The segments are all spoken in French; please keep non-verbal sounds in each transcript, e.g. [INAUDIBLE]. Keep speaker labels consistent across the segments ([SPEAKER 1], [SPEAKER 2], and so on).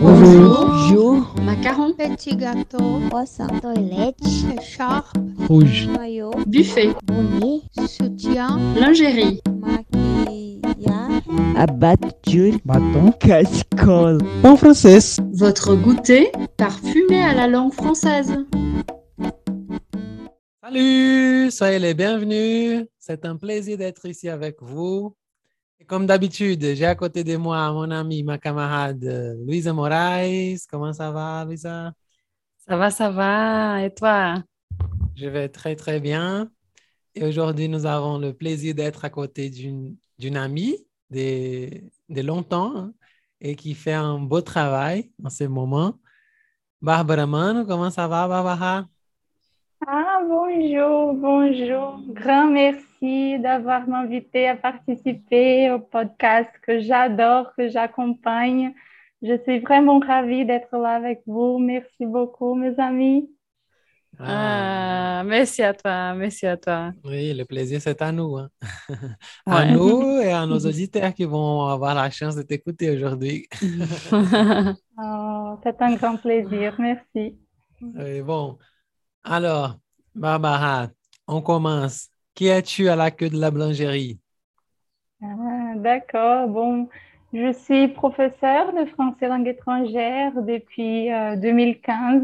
[SPEAKER 1] Bonjour.
[SPEAKER 2] Bonjour.
[SPEAKER 3] Macaron.
[SPEAKER 4] Petit gâteau.
[SPEAKER 5] Croissant. Toilette.
[SPEAKER 4] Écharpe.
[SPEAKER 1] Rouge.
[SPEAKER 5] Maillot.
[SPEAKER 3] Buffet.
[SPEAKER 5] Bonnet.
[SPEAKER 4] Soutien.
[SPEAKER 3] Lingerie.
[SPEAKER 5] Maquillage.
[SPEAKER 2] Abattu.
[SPEAKER 1] Bâton.
[SPEAKER 2] Casserole.
[SPEAKER 1] En français.
[SPEAKER 3] Votre goûter parfumé à la langue française.
[SPEAKER 6] Salut, soyez les bienvenus. C'est un plaisir d'être ici avec vous. Comme d'habitude, j'ai à côté de moi mon amie, ma camarade euh, Louisa Moraes. Comment ça va, Louisa?
[SPEAKER 7] Ça va, ça va. Et toi?
[SPEAKER 6] Je vais très, très bien. Et aujourd'hui, nous avons le plaisir d'être à côté d'une d'une amie de, de longtemps hein, et qui fait un beau travail en ce moment. Barbara Mano, comment ça va, Barbara?
[SPEAKER 8] Ah, bonjour, bonjour. Grand merci d'avoir m'invité à participer au podcast que j'adore, que j'accompagne. Je suis vraiment ravie d'être là avec vous. Merci beaucoup, mes amis.
[SPEAKER 7] Ah, merci à toi, merci à toi.
[SPEAKER 6] Oui, le plaisir, c'est à nous. hein. [LAUGHS] À
[SPEAKER 7] Ouais.
[SPEAKER 6] nous et à nos auditeurs qui vont avoir la chance de t'écouter aujourd'hui.
[SPEAKER 8] Oh, [LAUGHS] c'est un grand plaisir. Merci.
[SPEAKER 6] Oui, bon, alors, Barbara, on commence. Qui es-tu à la queue de la boulangerie?
[SPEAKER 8] Ah, d'accord. Bon, je suis professeure de français langue étrangère depuis euh, 2015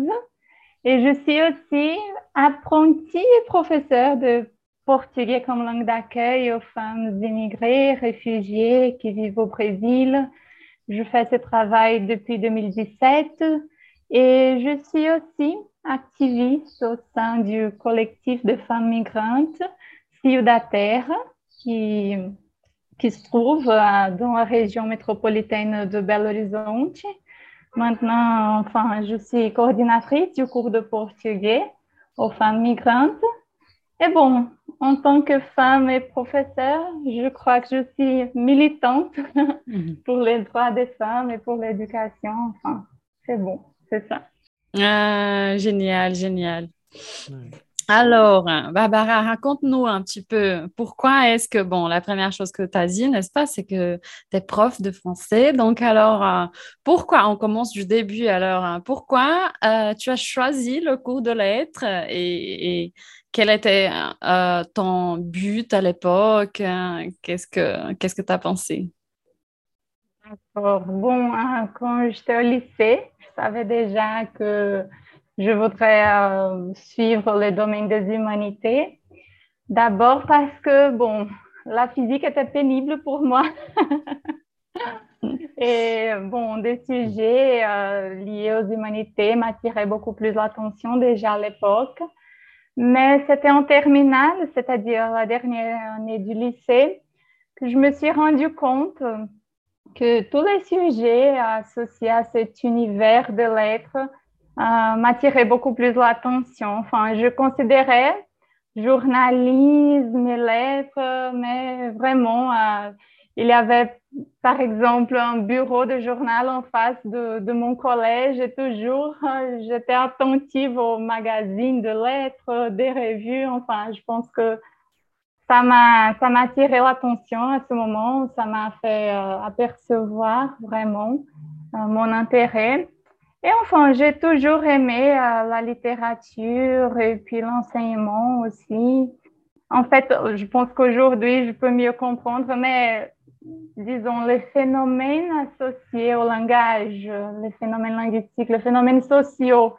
[SPEAKER 8] et je suis aussi apprentie et professeure de portugais comme langue d'accueil aux femmes immigrées, réfugiées qui vivent au Brésil. Je fais ce travail depuis 2017 et je suis aussi activiste au sein du collectif de femmes migrantes Ciudad Terra qui qui se trouve euh, dans la région métropolitaine de Belo Horizonte. Maintenant, enfin, je suis coordinatrice du cours de portugais aux femmes migrantes. Et bon, en tant que femme et professeure, je crois que je suis militante [LAUGHS] pour les droits des femmes et pour l'éducation. Enfin, c'est bon, c'est ça.
[SPEAKER 7] Ah, génial, génial. Alors, Barbara, raconte-nous un petit peu pourquoi est-ce que, bon, la première chose que tu as dit, n'est-ce pas, c'est que tu es prof de français. Donc, alors, euh, pourquoi, on commence du début, alors, hein, pourquoi euh, tu as choisi le cours de lettres et, et quel était euh, ton but à l'époque? hein? Qu'est-ce que qu'est-ce que tu as pensé?
[SPEAKER 8] Bon, hein, quand j'étais au lycée, je savais déjà que je voudrais euh, suivre le domaine des humanités. D'abord parce que, bon, la physique était pénible pour moi. [LAUGHS] Et bon, des sujets euh, liés aux humanités m'attiraient beaucoup plus l'attention déjà à l'époque. Mais c'était en terminale, c'est-à-dire la dernière année du lycée, que je me suis rendu compte que tous les sujets associés à cet univers de lettres euh, m'attiraient beaucoup plus l'attention. Enfin, je considérais journalisme et lettres, mais vraiment, euh, il y avait par exemple un bureau de journal en face de, de mon collège et toujours euh, j'étais attentive aux magazines de lettres, des revues. Enfin, je pense que ça m'a ça m'a attiré l'attention à ce moment, ça m'a fait euh, apercevoir vraiment euh, mon intérêt. Et enfin, j'ai toujours aimé euh, la littérature et puis l'enseignement aussi. En fait, je pense qu'aujourd'hui, je peux mieux comprendre, mais disons, les phénomènes associés au langage, les phénomènes linguistiques, les phénomènes sociaux,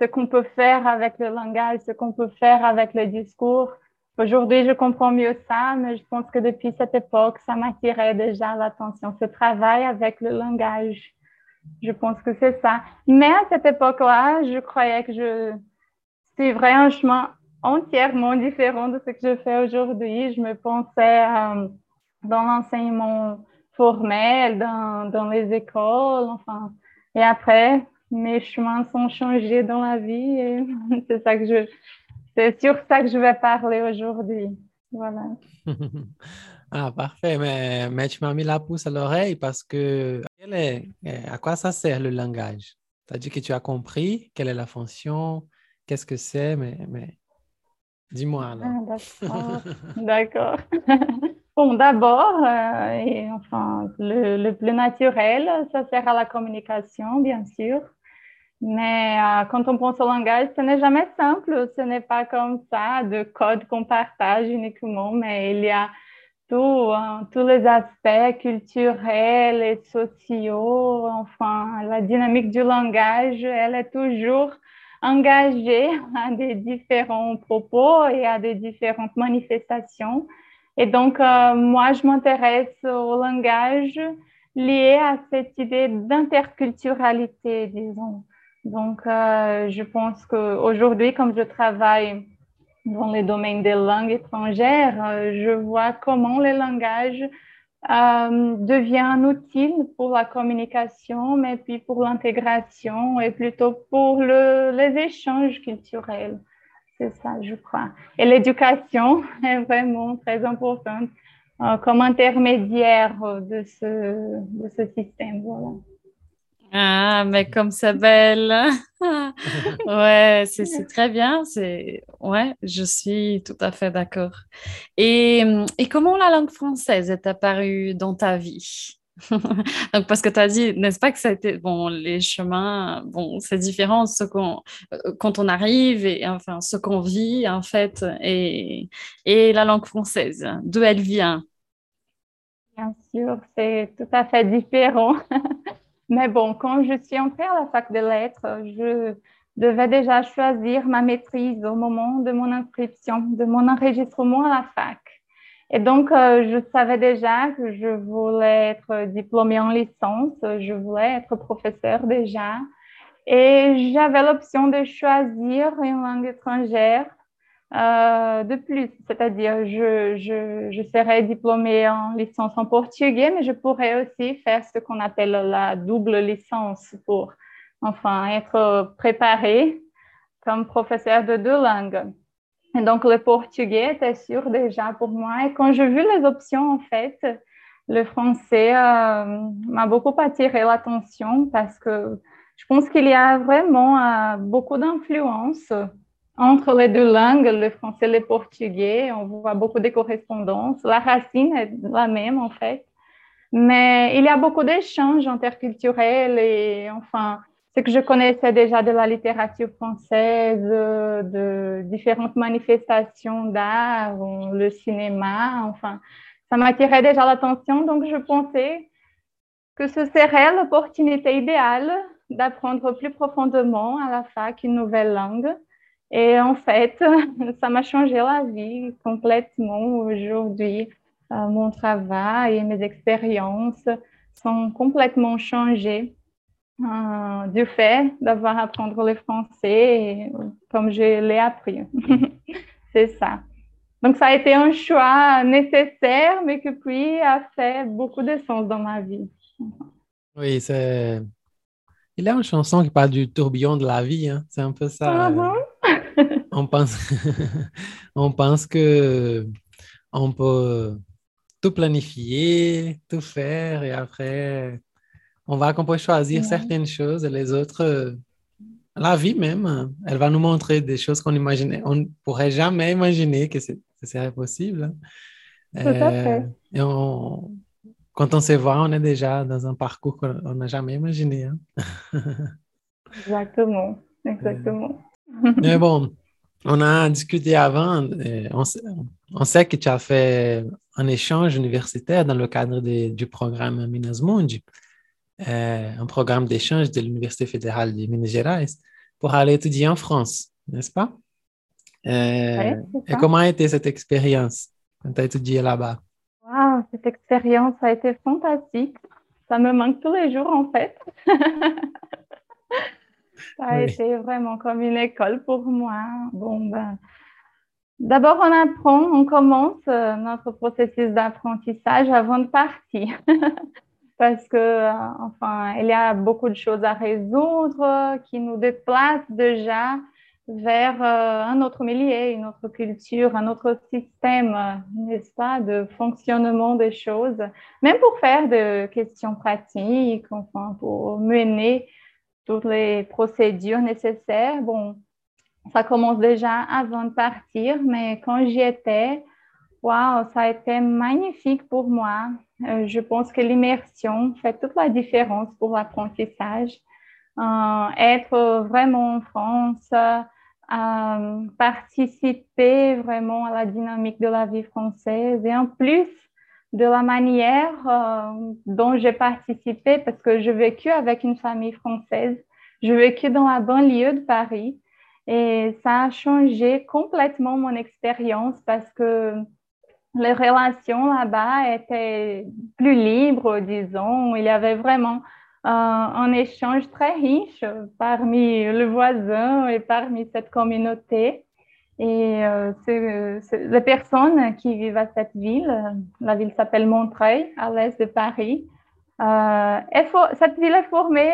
[SPEAKER 8] ce qu'on peut faire avec le langage, ce qu'on peut faire avec le discours. Aujourd'hui, je comprends mieux ça, mais je pense que depuis cette époque, ça m'attirait déjà l'attention, ce travail avec le langage. Je pense que c'est ça. Mais à cette époque-là, je croyais que je suivrais un chemin entièrement différent de ce que je fais aujourd'hui. Je me pensais euh, dans l'enseignement formel, dans, les écoles, enfin. Et après, mes chemins sont changés dans la vie et [LAUGHS] c'est ça que je, c'est sur ça que je vais parler aujourd'hui. Voilà. [LAUGHS]
[SPEAKER 6] Ah, parfait, mais, mais tu m'as mis la pouce à l'oreille parce que est, eh, à quoi ça sert le langage? Tu as dit que tu as compris quelle est la fonction, qu'est-ce que c'est, mais, mais dis-moi alors.
[SPEAKER 8] Ah, d'accord. [LAUGHS] D'accord. [LAUGHS] Bon, d'abord, euh, et enfin, le, le, plus naturel, ça sert à la communication, bien sûr. Mais euh, quand on pense au langage, ce n'est jamais simple. Ce n'est pas comme ça, de code qu'on partage uniquement, mais il y a hein, tous les aspects culturels et sociaux. Enfin, la dynamique du langage, elle est toujours engagée [LAUGHS] à des différents propos et à des différentes manifestations. Et donc, euh, moi, je m'intéresse au langage lié à cette idée d'interculturalité, disons. Donc, euh, je pense qu'aujourd'hui, comme je travaille dans les domaines des langues étrangères, euh, je vois comment le langage euh, devient un outil pour la communication, mais puis pour l'intégration et plutôt pour le, les échanges culturels. C'est ça, je crois. Et l'éducation [LAUGHS] est vraiment très importante comme intermédiaire de ce, de ce système. Voilà.
[SPEAKER 7] Ah, mais comme [LAUGHS] c'est belle. ouais, c'est très bien. C'est ouais, je suis tout à fait d'accord. Et, et comment la langue française est apparue dans ta vie? [LAUGHS] Donc, parce que tu as dit, n'est-ce pas que ça a été, bon, les chemins, bon, c'est différent ce qu'on, euh, quand on arrive et enfin, ce qu'on vit, en fait, et, et la langue française, d'où elle vient?
[SPEAKER 8] Bien sûr, c'est tout à fait différent. [LAUGHS] Mais bon, quand je suis entrée à la fac de lettres, je devais déjà choisir ma maîtrise au moment de mon inscription, de mon enregistrement à la fac. Et donc, euh, je savais déjà que je voulais être diplômée en licence, je voulais être professeur déjà. Et j'avais l'option de choisir une langue étrangère euh, de plus, c'est-à-dire je, je, serai diplômée en licence en portugais, mais je pourrais aussi faire ce qu'on appelle la double licence pour enfin être préparée comme professeur de deux langues. Et donc le portugais était sûr déjà pour moi. Et quand j'ai vu les options, en fait, le français euh, m'a beaucoup attiré l'attention parce que je pense qu'il y a vraiment euh, beaucoup d'influence entre les deux langues, le français et le portugais, on voit beaucoup de correspondances. La racine est la même, en fait. Mais il y a beaucoup d'échanges interculturels et, enfin, ce que je connaissais déjà de la littérature française, de différentes manifestations d'art, le cinéma, enfin, ça m'attirait déjà l'attention. Donc, je pensais que ce serait l'opportunité idéale d'apprendre plus profondément à la fac une nouvelle langue et en fait, [LAUGHS] ça m'a changé la vie complètement aujourd'hui. Euh, mon travail et mes expériences sont complètement changées euh, du fait d'avoir apprendre le français comme je l'ai appris. [LAUGHS] C'est ça. Donc, ça a été un choix nécessaire, mais qui puis a fait beaucoup de sens dans ma vie.
[SPEAKER 6] Oui, c'est. Il y a une chanson qui parle du tourbillon de la vie. Hein. C'est un peu ça. Uh -huh on pense, [LAUGHS] on pense que on peut tout planifier, tout faire et après, on va qu'on peut choisir certaines choses et les autres, la vie même, elle va nous montrer des choses qu'on imaginait, on ne pourrait jamais imaginer que ce serait possible.
[SPEAKER 8] Euh,
[SPEAKER 6] et quand on se voit, on est déjà dans un parcours qu'on n'a jamais imaginé. Hein. [LAUGHS]
[SPEAKER 8] exactement, exactement.
[SPEAKER 6] Mais bon, on a discuté avant, euh, on, sait que tu as fait un échange universitaire dans le cadre du programme Minas Mundi, euh, un programme d'échange de l'Université fédérale de Minas Gerais pour aller étudier en France, n'est-ce pas? Euh, et comment a été cette expérience quand tu as étudié là-bas?
[SPEAKER 8] Wow, cette expérience a été fantastique. Ça me manque tous les jours en fait. [LAUGHS] Ça a été vraiment comme une école pour moi. Bon, ben, D'abord, on apprend, on commence euh, notre processus d'apprentissage avant de partir. [LAUGHS] Parce que, euh, enfin, il y a beaucoup de choses à résoudre qui nous déplacent déjà vers euh, un autre milieu, une autre culture, un autre système, n'est-ce pas, de fonctionnement des choses, même pour faire des questions pratiques, enfin, pour mener toutes les procédures nécessaires. Bon, ça commence déjà avant de partir, mais quand j'y étais, Wow, ça a été magnifique pour moi. Euh, je pense que l'immersion fait toute la différence pour l'apprentissage. Euh, être vraiment en France, euh, participer vraiment à la dynamique de la vie française et en plus de la manière dont j'ai participé parce que j'ai vécu avec une famille française. J'ai vécu dans la banlieue de Paris et ça a changé complètement mon expérience parce que les relations là-bas étaient plus libres, disons. Il y avait vraiment euh, un échange très riche parmi le voisin et parmi cette communauté. Et euh, les personnes qui vivent à cette ville, la ville s'appelle Montreuil, à l'est de Paris. Euh, cette ville est formée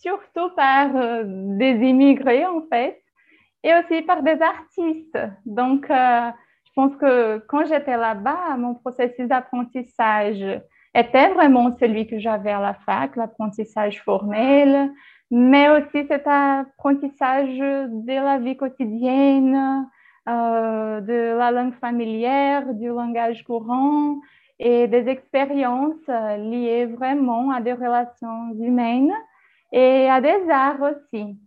[SPEAKER 8] surtout par des immigrés, en fait, et aussi par des artistes. Donc, je pense que quand j'étais là-bas, mon processus d'apprentissage était vraiment celui que j'avais à la fac, l'apprentissage formel, mais aussi cet apprentissage de la vie quotidienne, euh, de la langue familière, du langage courant et des expériences liées vraiment à des relations humaines et à des arts aussi.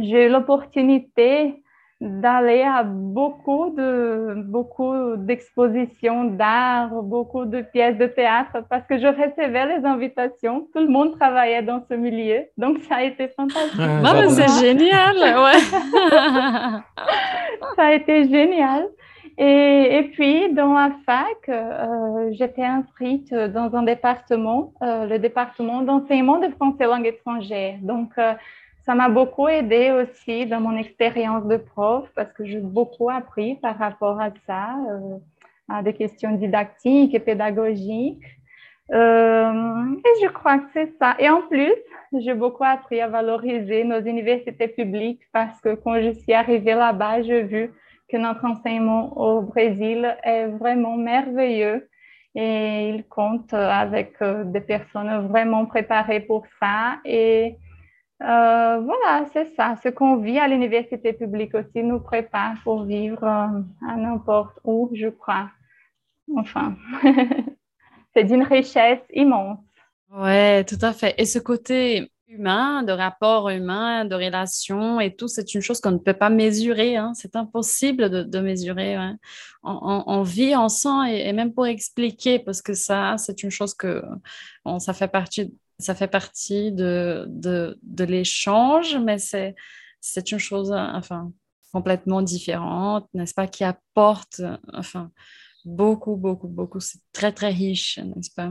[SPEAKER 8] J'ai eu l'opportunité d'aller à beaucoup de beaucoup d'expositions d'art, beaucoup de pièces de théâtre parce que je recevais les invitations. Tout le monde travaillait dans ce milieu, donc ça a été fantastique.
[SPEAKER 7] Ah, c'est génial, ouais. [LAUGHS]
[SPEAKER 8] ça a été génial. Et, et, puis, dans la fac, euh, j'étais inscrite dans un département, euh, le département d'enseignement de français langue étrangère. Donc, euh, ça m'a beaucoup aidé aussi dans mon expérience de prof parce que j'ai beaucoup appris par rapport à ça, euh, à des questions didactiques et pédagogiques. Euh, et je crois que c'est ça. Et en plus, j'ai beaucoup appris à valoriser nos universités publiques parce que quand je suis arrivée là-bas, j'ai vu que notre enseignement au Brésil est vraiment merveilleux et il compte avec euh, des personnes vraiment préparées pour ça. Et euh, voilà, c'est ça. Ce qu'on vit à l'université publique aussi nous prépare pour vivre euh, à n'importe où, je crois. Enfin, [LAUGHS] c'est d'une richesse immense.
[SPEAKER 7] Ouais, tout à fait. Et ce côté humain, de rapport humain, de relation et tout, c'est une chose qu'on ne peut pas mesurer. Hein. C'est impossible de, mesurer. On, vit, on sent et, même pour expliquer, parce que ça, c'est une chose que ça fait partie ça fait partie de, de, de l'échange, mais c'est, c'est une chose enfin, complètement différente, n'est-ce pas, qui apporte enfin, beaucoup, beaucoup, beaucoup. C'est très, très riche, n'est-ce pas?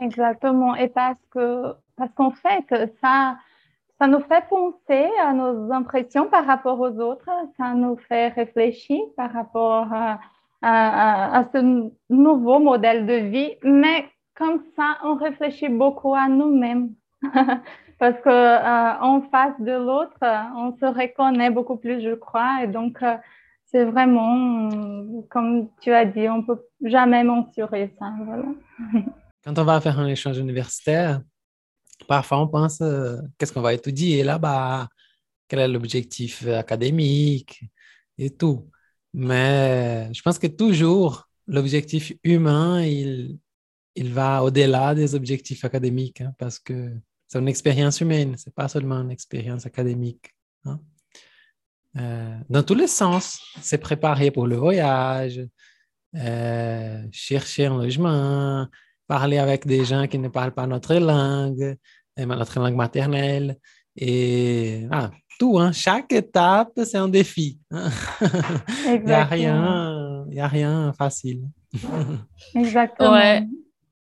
[SPEAKER 8] Exactement. Et parce que parce qu'en fait, ça, ça nous fait penser à nos impressions par rapport aux autres, ça nous fait réfléchir par rapport à, à, ce nouveau modèle de vie, mais comme ça, on réfléchit beaucoup à nous-mêmes. [LAUGHS] Parce que euh, en face de l'autre, on se reconnaît beaucoup plus, je crois. Et donc, euh, c'est vraiment, comme tu as dit, on ne peut jamais mensurer ça. [LAUGHS]
[SPEAKER 6] Quand on va faire un échange universitaire, parfois on pense euh, qu'est-ce qu'on va étudier là-bas, quel est l'objectif académique? Et tout. Mais je pense que toujours l'objectif humain, il, il va au-delà des objectifs académiques hein, parce que c'est une expérience humaine, c'est pas seulement une expérience académique. Hein. Euh, dans tous les sens, c'est préparer pour le voyage, euh, chercher un logement, parler avec des gens qui ne parlent pas notre langue, euh, notre langue maternelle, et ah, tout, hein, chaque étape, c'est un défi. [LAUGHS] Il n'y a rien, il a rien facile. [LAUGHS]
[SPEAKER 8] Exactement.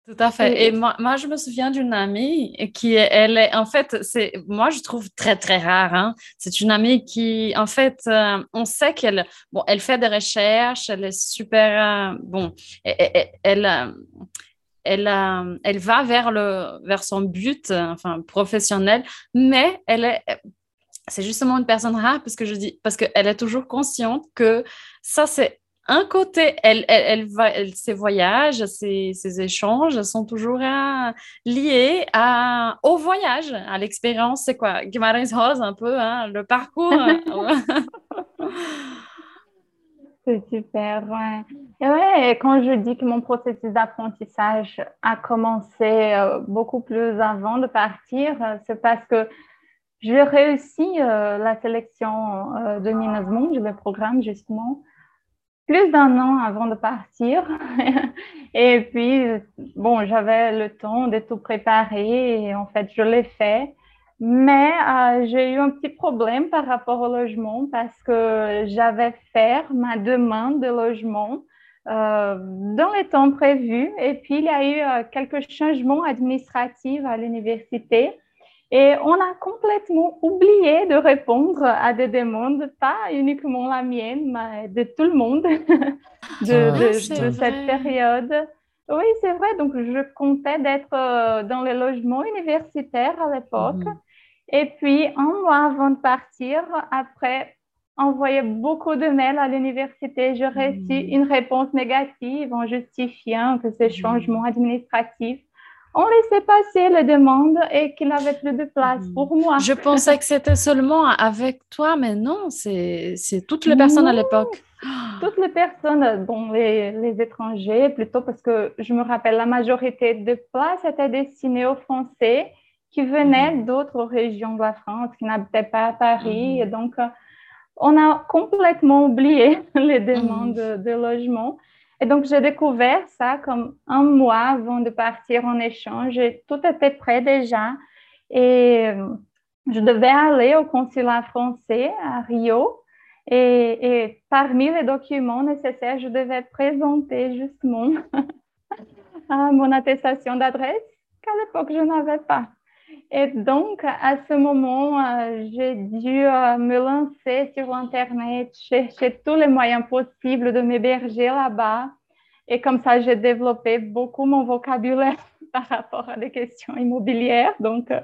[SPEAKER 7] Tout à fait. Et, moi, moi, je me souviens d'une amie qui, elle est, en fait, c'est, moi, je trouve très, très rare. Hein. C'est une amie qui, en fait, euh, on sait qu'elle, bon, elle fait des recherches, elle est super, euh, bon, elle, elle, euh, elle, elle, va vers, le, vers son but, enfin, professionnel, mais elle est, c'est justement une personne rare parce que je dis, parce qu'elle est toujours consciente que ça, c'est un côté, elle, elle, va, ses voyages, ses, ses, échanges sont toujours euh, liés à, au voyage, à l'expérience. C'est quoi? Guimarães Rose, un peu, hein, le parcours. [LAUGHS]
[SPEAKER 8] C'est super, ouais. Et ouais, quand je dis que mon processus d'apprentissage a commencé euh, beaucoup plus avant de partir, euh, c'est parce que j'ai réussi euh, la sélection euh, de Minas le programme justement, plus d'un an avant de partir. [LAUGHS] et puis, bon, j'avais le temps de tout préparer et en fait, je l'ai fait. Mais euh, j'ai eu un petit problème par rapport au logement parce que j'avais fait ma demande de logement euh, dans les temps prévus. Et puis, il y a eu euh, quelques changements administratifs à l'université. Et on a complètement oublié de répondre à des demandes, pas uniquement la mienne, mais de tout le monde [LAUGHS] de,
[SPEAKER 6] Ah,
[SPEAKER 8] de- de cette période. Oui, c'est vrai. Donc, je comptais d'être euh, dans les logements universitaires à l'époque.
[SPEAKER 6] Mhm.
[SPEAKER 8] Et puis, un mois avant de partir, après envoyer beaucoup de mails à l'université, j'ai reçu
[SPEAKER 6] Mhm.
[SPEAKER 8] une réponse négative en justifiant que ces
[SPEAKER 6] Mhm.
[SPEAKER 8] changements administratifs ont laissé passer les demandes et qu'il n'avait plus de place
[SPEAKER 6] Mhm.
[SPEAKER 8] pour moi.
[SPEAKER 7] Je pensais que c'était seulement avec toi, mais non, c'est toutes les personnes à l'époque.
[SPEAKER 8] Toutes les personnes, bon, les, les étrangers, plutôt parce que je me rappelle, la majorité des places étaient destinées aux Français qui venaient d'autres régions de la France, qui n'habitaient pas à Paris.
[SPEAKER 6] Mhm.
[SPEAKER 8] Et donc, euh, on a complètement oublié [LAUGHS] les demandes de, de logement. Et donc, j'ai découvert ça comme un mois avant de partir en échange. Tout était prêt déjà. Et euh, je devais aller au consulat français à Rio. Et, parmi les documents nécessaires, je devais présenter justement [LAUGHS] mon attestation d'adresse qu'à l'époque, je n'avais pas. Et donc, à ce moment, euh, j'ai dû euh, me lancer sur Internet, chercher tous les moyens possibles de m'héberger là-bas. Et comme ça, j'ai développé beaucoup mon vocabulaire [LAUGHS] par rapport à des questions immobilières. Donc, euh,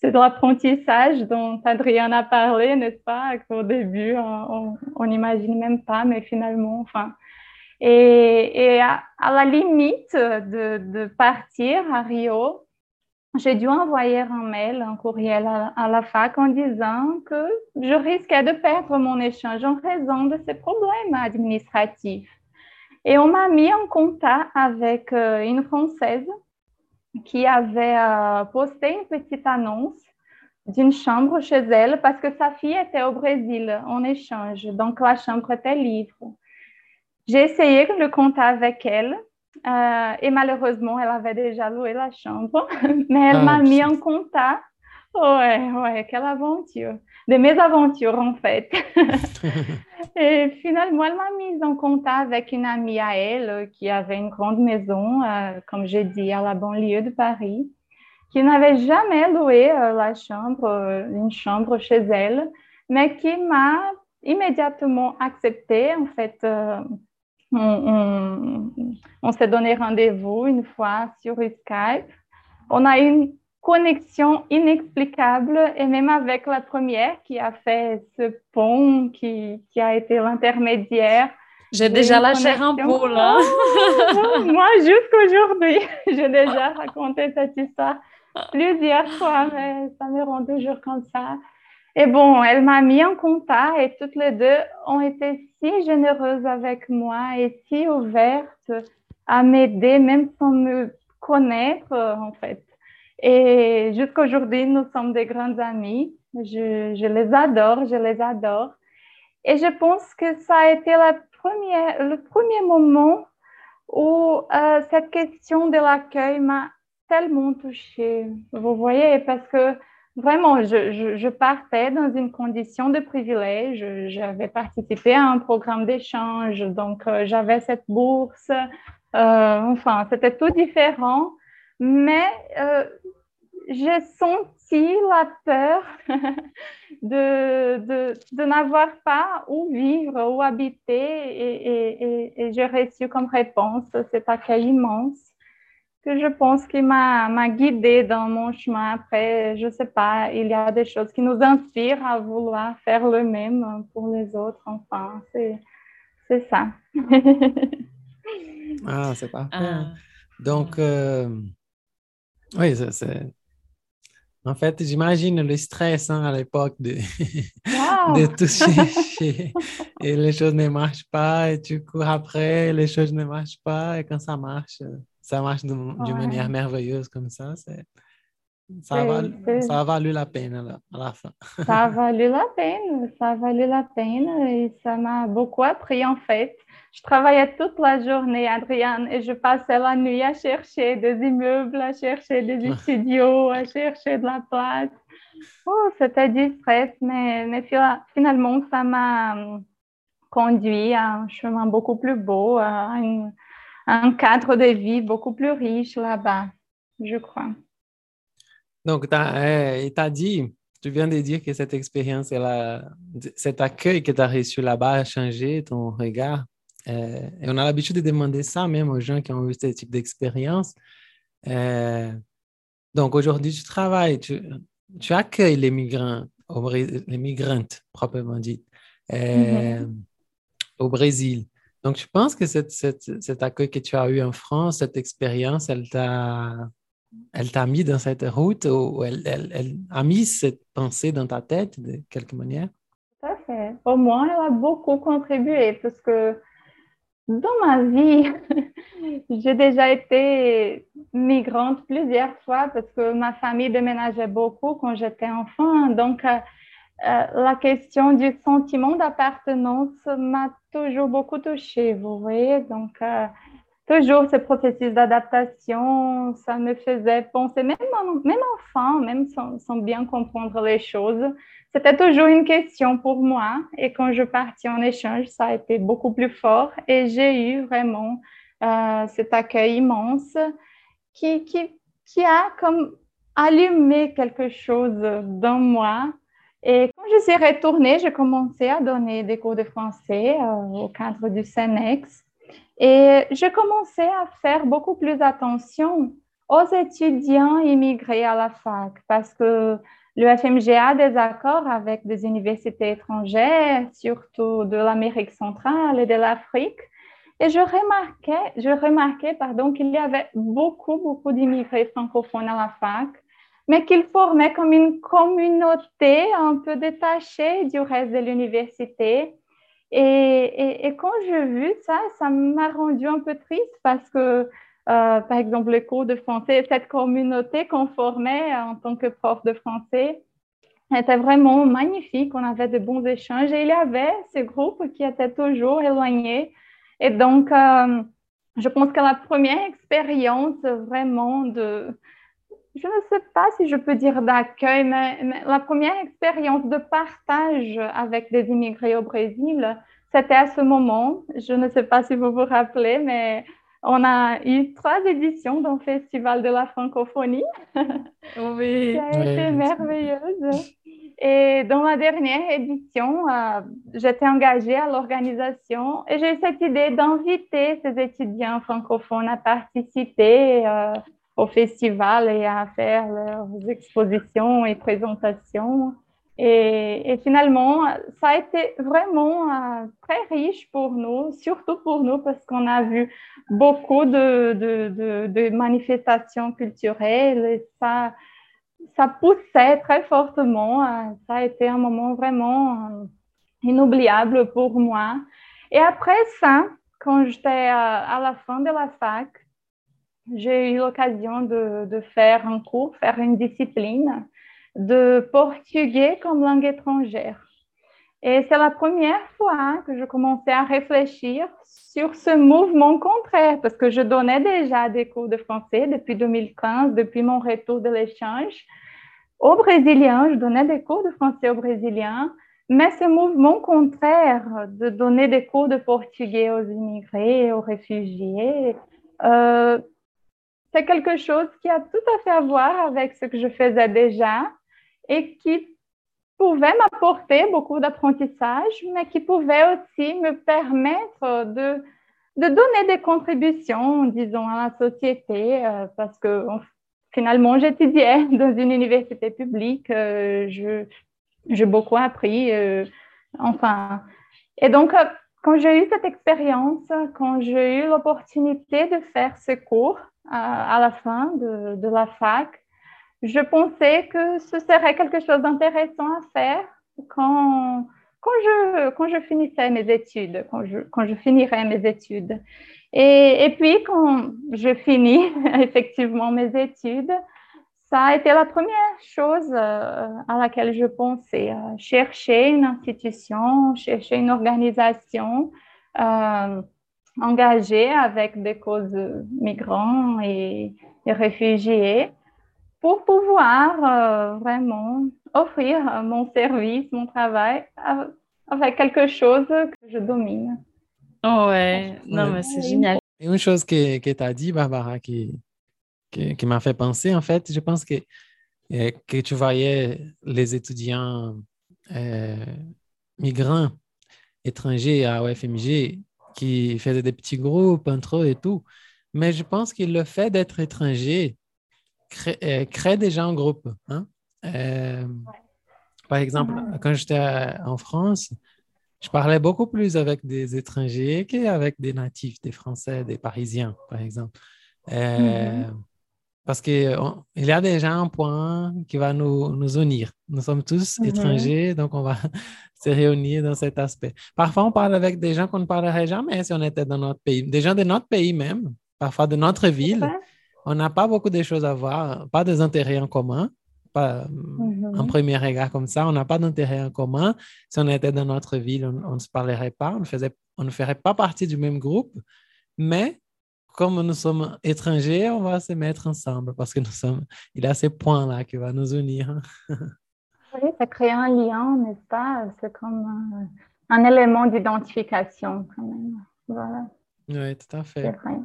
[SPEAKER 8] c'est de l'apprentissage dont Adrien a parlé, n'est-ce pas? Qu'au début, on n'imagine même pas, mais finalement, enfin. Et, à, la limite de partir à Rio, j'ai dû envoyer un mail, un courriel à, la fac en disant que je risquais de perdre mon échange en raison de ces problèmes administratifs. Et on m'a mis en contact avec euh, une Française qui avait euh, posté une petite annonce d'une chambre chez elle parce que sa fille était au Brésil en échange. Donc, la chambre était libre. J'ai essayé le contact avec elle euh, et malheureusement, elle avait déjà loué la chambre, [LAUGHS] mais elle
[SPEAKER 6] Ah,
[SPEAKER 8] m'a mis en contact. Ouais, ouais, quelle aventure. De mes aventures, en fait. [LAUGHS] Et finalement, elle m'a mise en contact avec une amie à elle euh, qui avait une grande maison, euh, comme j'ai dit, à la banlieue de Paris, qui n'avait jamais loué euh, la chambre, une chambre chez elle, mais qui m'a immédiatement accepté. En fait, on, on- on s'est donné rendez-vous une fois sur Skype. On a eu une connexion inexplicable et même avec la première qui a fait ce pont, qui, qui a été l'intermédiaire.
[SPEAKER 7] J'ai déjà la chair en poule. hein.
[SPEAKER 8] Oh, moi, jusqu'aujourd'hui, [LAUGHS] j'ai déjà raconté cette histoire plusieurs fois, mais ça me rend toujours comme ça. Et bon, elle m'a mis en contact et toutes les deux ont été si généreuses avec moi et si ouvertes à m'aider, même sans me connaître, euh, en fait. Et jusqu'aujourd'hui, nous sommes des grandes amies. Je, les adore, je les adore. Et je pense que ça a été la première, le premier moment où euh, cette question de l'accueil m'a tellement touchée. Vous voyez, parce que vraiment, je, partais dans une condition de privilège. J'avais participé à un programme d'échange, donc euh, j'avais cette bourse. Euh, enfin, c'était tout différent. Mais euh, j'ai senti la peur [LAUGHS] de, de, de n'avoir pas où vivre, où habiter, et, et, et, et j'ai reçu comme réponse cet accueil immense que je pense qui m'a m'a guidée dans mon chemin. Après, je sais pas, il y a des choses qui nous inspirent à vouloir faire le même pour les autres. Enfin, c'est c'est ça. [LAUGHS]
[SPEAKER 6] Ah, c'est parfait.
[SPEAKER 7] Ah.
[SPEAKER 6] Donc, euh, oui, ça, c'est. En fait, j'imagine le stress hein, à l'époque de,
[SPEAKER 8] Wow. [LAUGHS]
[SPEAKER 6] de tout chercher et les choses ne marchent pas et tu cours après, les choses ne marchent pas et quand ça marche, ça marche d'une
[SPEAKER 8] Ouais.
[SPEAKER 6] manière merveilleuse comme ça. c'est- Ça a, valu, ça a valu la peine à la, à la fin.
[SPEAKER 8] Ça a valu la peine, ça a valu la peine et ça m'a beaucoup appris en fait. Je travaillais toute la journée, Adriane, et je passais la nuit à chercher des immeubles, à chercher des [LAUGHS] studios, à chercher de la place. Oh, c'était du stress, mais, mais finalement, ça m'a conduit à un chemin beaucoup plus beau, à une- à un cadre de vie beaucoup plus riche là-bas, je crois.
[SPEAKER 6] Donc, t'as, euh, il t'a dit, tu viens de dire que cette expérience, cet accueil que tu as reçu là-bas a changé ton regard. Euh, et on a l'habitude de demander ça même aux gens qui ont eu ce type d'expérience. Euh, donc, aujourd'hui, tu travailles, tu, tu accueilles les migrants, les migrantes, proprement dit, euh, au Brésil. Donc, tu penses que cette, cette- cet accueil que tu as eu en France, cette expérience, elle t'a mis dans cette route ou elle, elle- a mis cette pensée dans ta tête de quelque manière?
[SPEAKER 8] Tout à fait. Au moins, elle a beaucoup contribué parce que dans ma vie, [LAUGHS] j'ai déjà été migrante plusieurs fois parce que ma famille déménageait beaucoup quand j'étais enfant. Donc, euh, la question du sentiment d'appartenance m'a toujours beaucoup touchée, vous voyez. Donc, euh, toujours ce processus d'adaptation, ça me faisait penser, même, en- même enfant, même sans, bien comprendre les choses, c'était toujours une question pour moi. Et quand je partis en échange, ça a été beaucoup plus fort. Et j'ai eu vraiment euh, cet accueil immense qui, qui, qui a comme allumé quelque chose dans moi. Et quand je suis retournée, j'ai commencé à donner des cours de français euh, au cadre du CENEX. Et je commençais à faire beaucoup plus attention aux étudiants immigrés à la fac parce que le FMG a des accords avec des universités étrangères, surtout de l'Amérique centrale et de l'Afrique. Et je remarquais, je remarquais pardon, qu'il y avait beaucoup, beaucoup d'immigrés francophones à la fac, mais qu'ils formaient comme une communauté un peu détachée du reste de l'université. Et, quand j'ai vu ça, ça m'a rendu un peu triste parce que euh, par exemple, les cours de français, cette communauté qu'on formait en tant que prof de français était vraiment magnifique. On avait de bons échanges et il y avait ces groupes qui étaient toujours éloignés. Et donc, euh, je pense que la première expérience vraiment de, je ne sais pas si je peux dire d'accueil, mais, mais, la première expérience de partage avec des immigrés au Brésil, c'était à ce moment. Je ne sais pas si vous vous rappelez, mais on a eu trois éditions dans le Festival de la francophonie.
[SPEAKER 7] Oui. [LAUGHS]
[SPEAKER 8] Ça a été merveilleuse. Et dans la dernière édition, euh, j'étais engagée à l'organisation et j'ai eu cette idée d'inviter ces étudiants francophones à participer euh, au festival et à faire leurs expositions et présentations. Et, finalement, ça a été vraiment euh, très riche pour nous, surtout pour nous, parce qu'on a vu beaucoup de, de, manifestations culturelles et ça, ça poussait très fortement. Euh, ça a été un moment vraiment euh, inoubliable pour moi. Et après ça, quand j'étais à la fin de la fac, j'ai eu l'occasion de, faire un cours, faire une discipline de portugais comme langue étrangère. Et c'est la première fois que je commençais à réfléchir sur ce mouvement contraire, parce que je donnais déjà des cours de français depuis 2015, depuis mon retour de l'échange. Aux Brésiliens, je donnais des cours de français aux Brésiliens, mais ce mouvement contraire de donner des cours de portugais aux immigrés, aux réfugiés, euh, c'est quelque chose qui a tout à fait à voir avec ce que je faisais déjà et qui pouvait m'apporter beaucoup d'apprentissage, mais qui pouvait aussi me permettre de, de donner des contributions, disons, à la société, euh, parce que finalement, j'étudiais [LAUGHS] dans une université publique, euh, j'ai beaucoup appris, euh, enfin. Et donc, quand j'ai eu cette expérience, quand j'ai eu l'opportunité de faire ce cours à la fin de, la fac, je pensais que ce serait quelque chose d'intéressant à faire quand, quand je, quand je finissais mes études, quand je, quand je finirais mes études. Et, et puis, quand je finis [LAUGHS] effectivement mes études, ça a été la première chose euh, à laquelle je pensais, euh, chercher une institution, chercher une organisation euh, engagée avec des causes migrants et, et réfugiés pour pouvoir euh, vraiment offrir mon service, mon travail euh, avec quelque chose que je domine.
[SPEAKER 7] Oh ouais, non,
[SPEAKER 6] Ouais.
[SPEAKER 7] mais c'est génial.
[SPEAKER 6] Et une chose que, que tu as dit, Barbara, qui, qui, qui m'a fait penser, en fait, je pense que, euh, que tu voyais les étudiants euh, migrants étrangers à OFMG qui faisaient des petits groupes entre eux et tout. Mais je pense que le fait d'être étranger crée, euh, déjà un groupe. hein. Euh, par exemple, quand j'étais en France, je parlais beaucoup plus avec des étrangers qu'avec des natifs, des Français, des Parisiens, par exemple. Euh, Parce qu'il y a déjà un point qui va nous, nous unir. Nous sommes tous
[SPEAKER 8] Mhm.
[SPEAKER 6] étrangers, donc on va [LAUGHS] se réunir dans cet aspect. Parfois, on parle avec des gens qu'on ne parlerait jamais si on était dans notre pays, des gens de notre pays même, parfois de notre ville. On n'a pas beaucoup de choses à voir, pas des intérêts en commun. Pas,
[SPEAKER 8] Mhm.
[SPEAKER 6] En premier regard comme ça, on n'a pas d'intérêt en commun. Si on était dans notre ville, on, on ne se parlerait pas, on ne, faisait, on ne ferait pas partie du même groupe. Mais comme nous sommes étrangers, on va se mettre ensemble parce que nous sommes, il y a ces points-là qui vont nous unir. [LAUGHS]
[SPEAKER 8] Oui, ça crée un lien, n'est-ce pas? C'est comme un, un élément d'identification quand même. Voilà,
[SPEAKER 6] Oui, tout à fait.
[SPEAKER 8] vrai.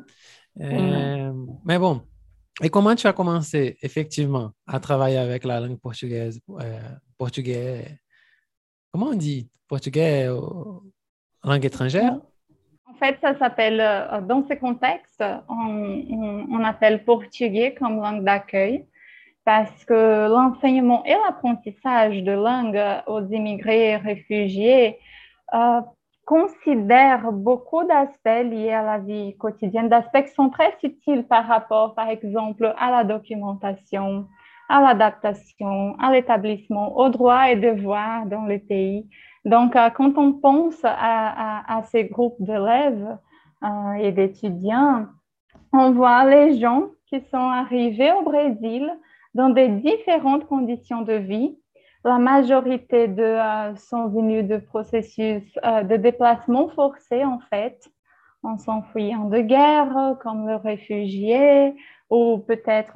[SPEAKER 6] Euh, mais bon, et comment tu as commencé effectivement à travailler avec la langue portugaise, euh, portugais, comment on dit, portugais, euh, langue étrangère?
[SPEAKER 8] Fait, ça s'appelle, euh, dans ce contexte, on, appelle portugais comme langue d'accueil parce que l'enseignement et l'apprentissage de langue aux immigrés et réfugiés euh, considèrent beaucoup d'aspects liés à la vie quotidienne, d'aspects qui sont très subtils par rapport, par exemple, à la documentation, à l'adaptation, à l'établissement, aux droits et devoirs dans le pays. Donc, euh, quand on pense à, ces groupes d'élèves euh, et d'étudiants, on voit les gens qui sont arrivés au Brésil dans des différentes conditions de vie. La majorité de euh, sont venus de processus de déplacement forcé, en fait, en s'enfuyant de guerre, comme le réfugié, ou peut-être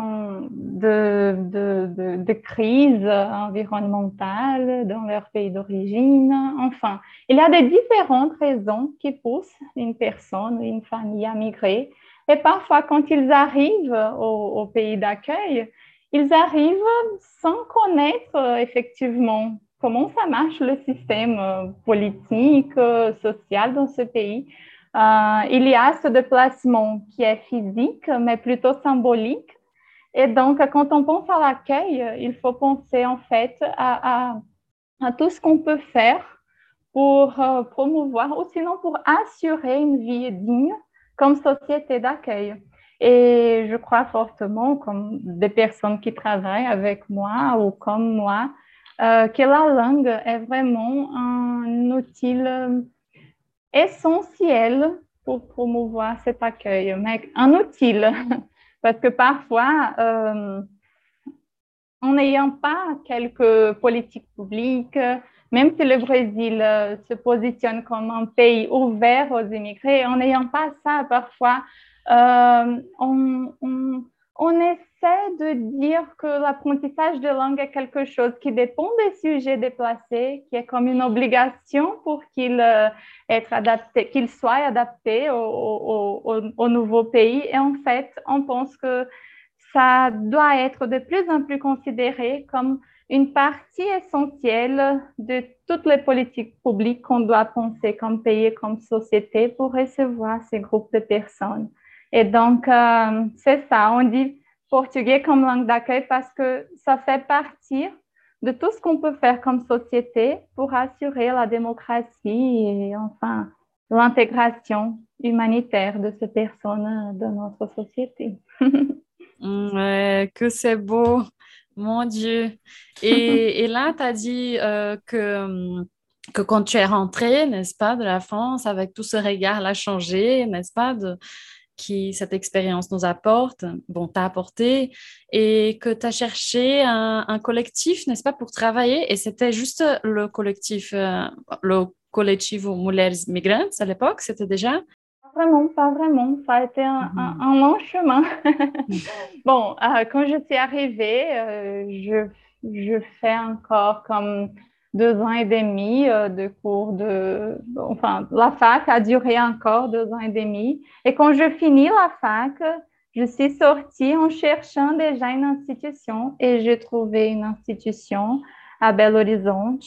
[SPEAKER 8] de, de, de, de crise environnementale dans leur pays d'origine. Enfin, il y a des différentes raisons qui poussent une personne, une famille à migrer. Et parfois, quand ils arrivent au, au pays d'accueil, ils arrivent sans connaître euh, effectivement comment ça marche le système euh, politique, euh, social dans ce pays. Euh, il y a ce déplacement qui est physique, mais plutôt symbolique. Et donc, quand on pense à l'accueil, il faut penser en fait à, tout ce qu'on peut faire pour euh, promouvoir ou sinon pour assurer une vie digne comme société d'accueil. Et je crois fortement, comme des personnes qui travaillent avec moi ou comme moi, euh, que la langue est vraiment un outil essentiel pour promouvoir cet accueil, mais un outil, [LAUGHS] parce que parfois, euh, en n'ayant pas quelques politiques publiques, même si le Brésil euh, se positionne comme un pays ouvert aux immigrés, en n'ayant pas ça, parfois, euh, on, on, on, essaie de dire que l'apprentissage de langue est quelque chose qui dépend des sujets déplacés, qui est comme une obligation pour qu'il euh, adapté, qu'il soit adapté au, nouveau pays. Et en fait, on pense que ça doit être de plus en plus considéré comme une partie essentielle de toutes les politiques publiques qu'on doit penser comme pays, comme société pour recevoir ces groupes de personnes. Et donc, euh, c'est ça, on dit portugais comme langue d'accueil parce que ça fait partie de tout ce qu'on peut faire comme société pour assurer la démocratie et enfin l'intégration humanitaire de ces personnes dans notre société.
[SPEAKER 7] ouais, [LAUGHS] que c'est beau, mon Dieu. Et, [LAUGHS] et là, tu as dit euh, que que quand tu es rentrée, n'est-ce pas, de la France, avec tout ce regard-là changé, n'est-ce pas, de, qui cette expérience nous apporte, bon, t'a apporté, et que tu as cherché un, collectif, n'est-ce pas, pour travailler, et c'était juste le collectif, euh, le collectif Mulheres Migrantes à l'époque, c'était déjà?
[SPEAKER 8] Pas vraiment, pas vraiment. Ça a été un, mhm. long chemin. [LAUGHS] bon, euh, quand je suis arrivée, euh, je, je fais encore comme deux ans et demi euh, de cours de... Enfin, la fac a duré encore deux ans et demi. Et quand je finis la fac, je suis sortie en cherchant déjà une institution et j'ai trouvé une institution à Belo Horizonte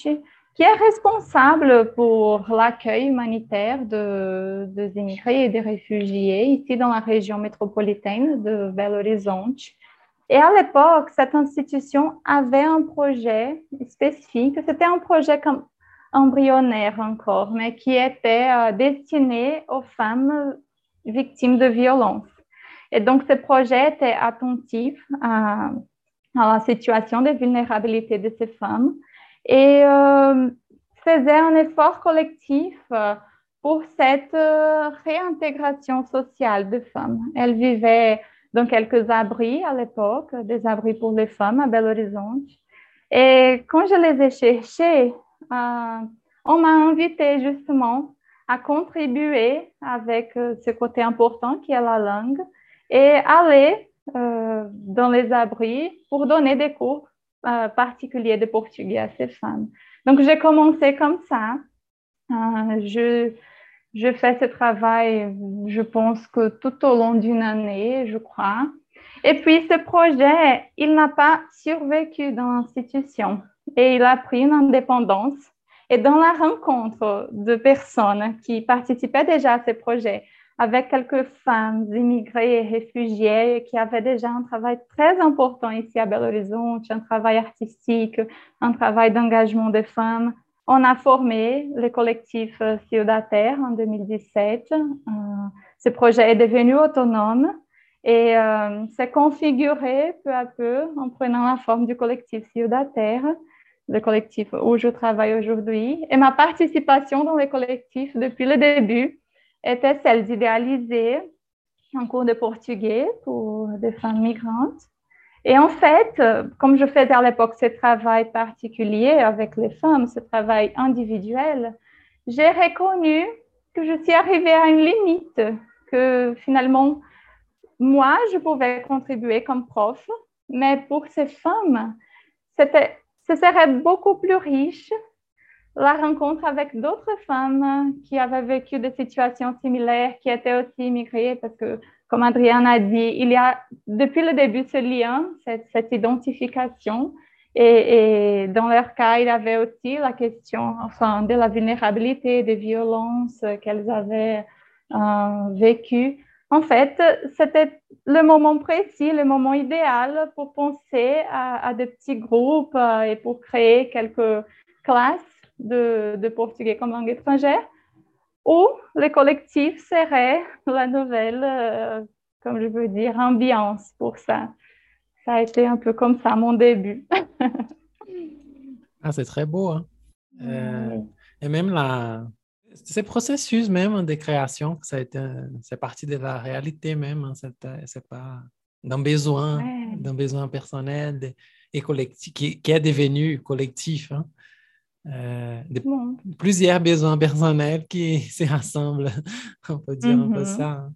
[SPEAKER 8] qui est responsable pour l'accueil humanitaire de, des immigrés et des réfugiés ici dans la région métropolitaine de Belo Horizonte. Et à l'époque, cette institution avait un projet spécifique. C'était un projet embryonnaire encore, mais qui était euh, destiné aux femmes victimes de violences. Et donc, ce projet était attentif à, la situation de vulnérabilité de ces femmes et euh, faisait un effort collectif euh, pour cette réintégration sociale de femmes. Elles vivaient dans quelques abris à l'époque, des abris pour les femmes à Belo Horizonte. Et quand je les ai cherchés, euh, on m'a invité justement à contribuer avec euh, ce côté important qui est la langue et aller euh, dans les abris pour donner des cours particuliers de portugais à ces femmes. Donc j'ai commencé comme ça. je je fais ce travail, je pense que tout au long d'une année, je crois. Et puis, ce projet, il n'a pas survécu dans l'institution et il a pris une indépendance. Et dans la rencontre de personnes qui participaient déjà à ce projet, avec quelques femmes immigrées et réfugiées qui avaient déjà un travail très important ici à Belo Horizonte, un travail artistique, un travail d'engagement des femmes, on a formé le collectif euh, Ciudater en 2017. Euh, ce projet est devenu autonome et euh, s'est configuré peu à peu en prenant la forme du collectif Ciudater, le collectif où je travaille aujourd'hui. Et ma participation dans le collectif depuis le début était celle d'idéaliser un cours de portugais pour des femmes migrantes et en fait, euh, comme je faisais à l'époque ce travail particulier avec les femmes, ce travail individuel, j'ai reconnu que je suis arrivée à une limite, que finalement, moi, je pouvais contribuer comme prof, mais pour ces femmes, ce serait beaucoup plus riche la rencontre avec d'autres femmes qui avaient vécu des situations similaires, qui étaient aussi immigrées, parce que comme Adrienne a dit, il y a depuis le début ce lien, cette, identification. Et, dans leur cas, il y avait aussi la question enfin, de la vulnérabilité, des violences qu'elles avaient euh, vécues. En fait, c'était le moment précis, le moment idéal pour penser à, des petits groupes euh, et pour créer quelques classes de, de portugais comme langue étrangère ou le collectif serait la nouvelle, euh, comme je veux dire, ambiance pour ça. Ça a été un peu comme ça mon début.
[SPEAKER 6] ah, c'est très beau. Hein? Euh, et même la, ces processus même de création, ça a été, c'est parti de la réalité même. Hein? C'est, pas d'un besoin, d'un besoin personnel et collectif, qui, qui, est devenu collectif. Hein? Euh, de plusieurs besoins personnels qui [LAUGHS] se rassemblent, on peut dire un peu mm-hmm. ça. Hein.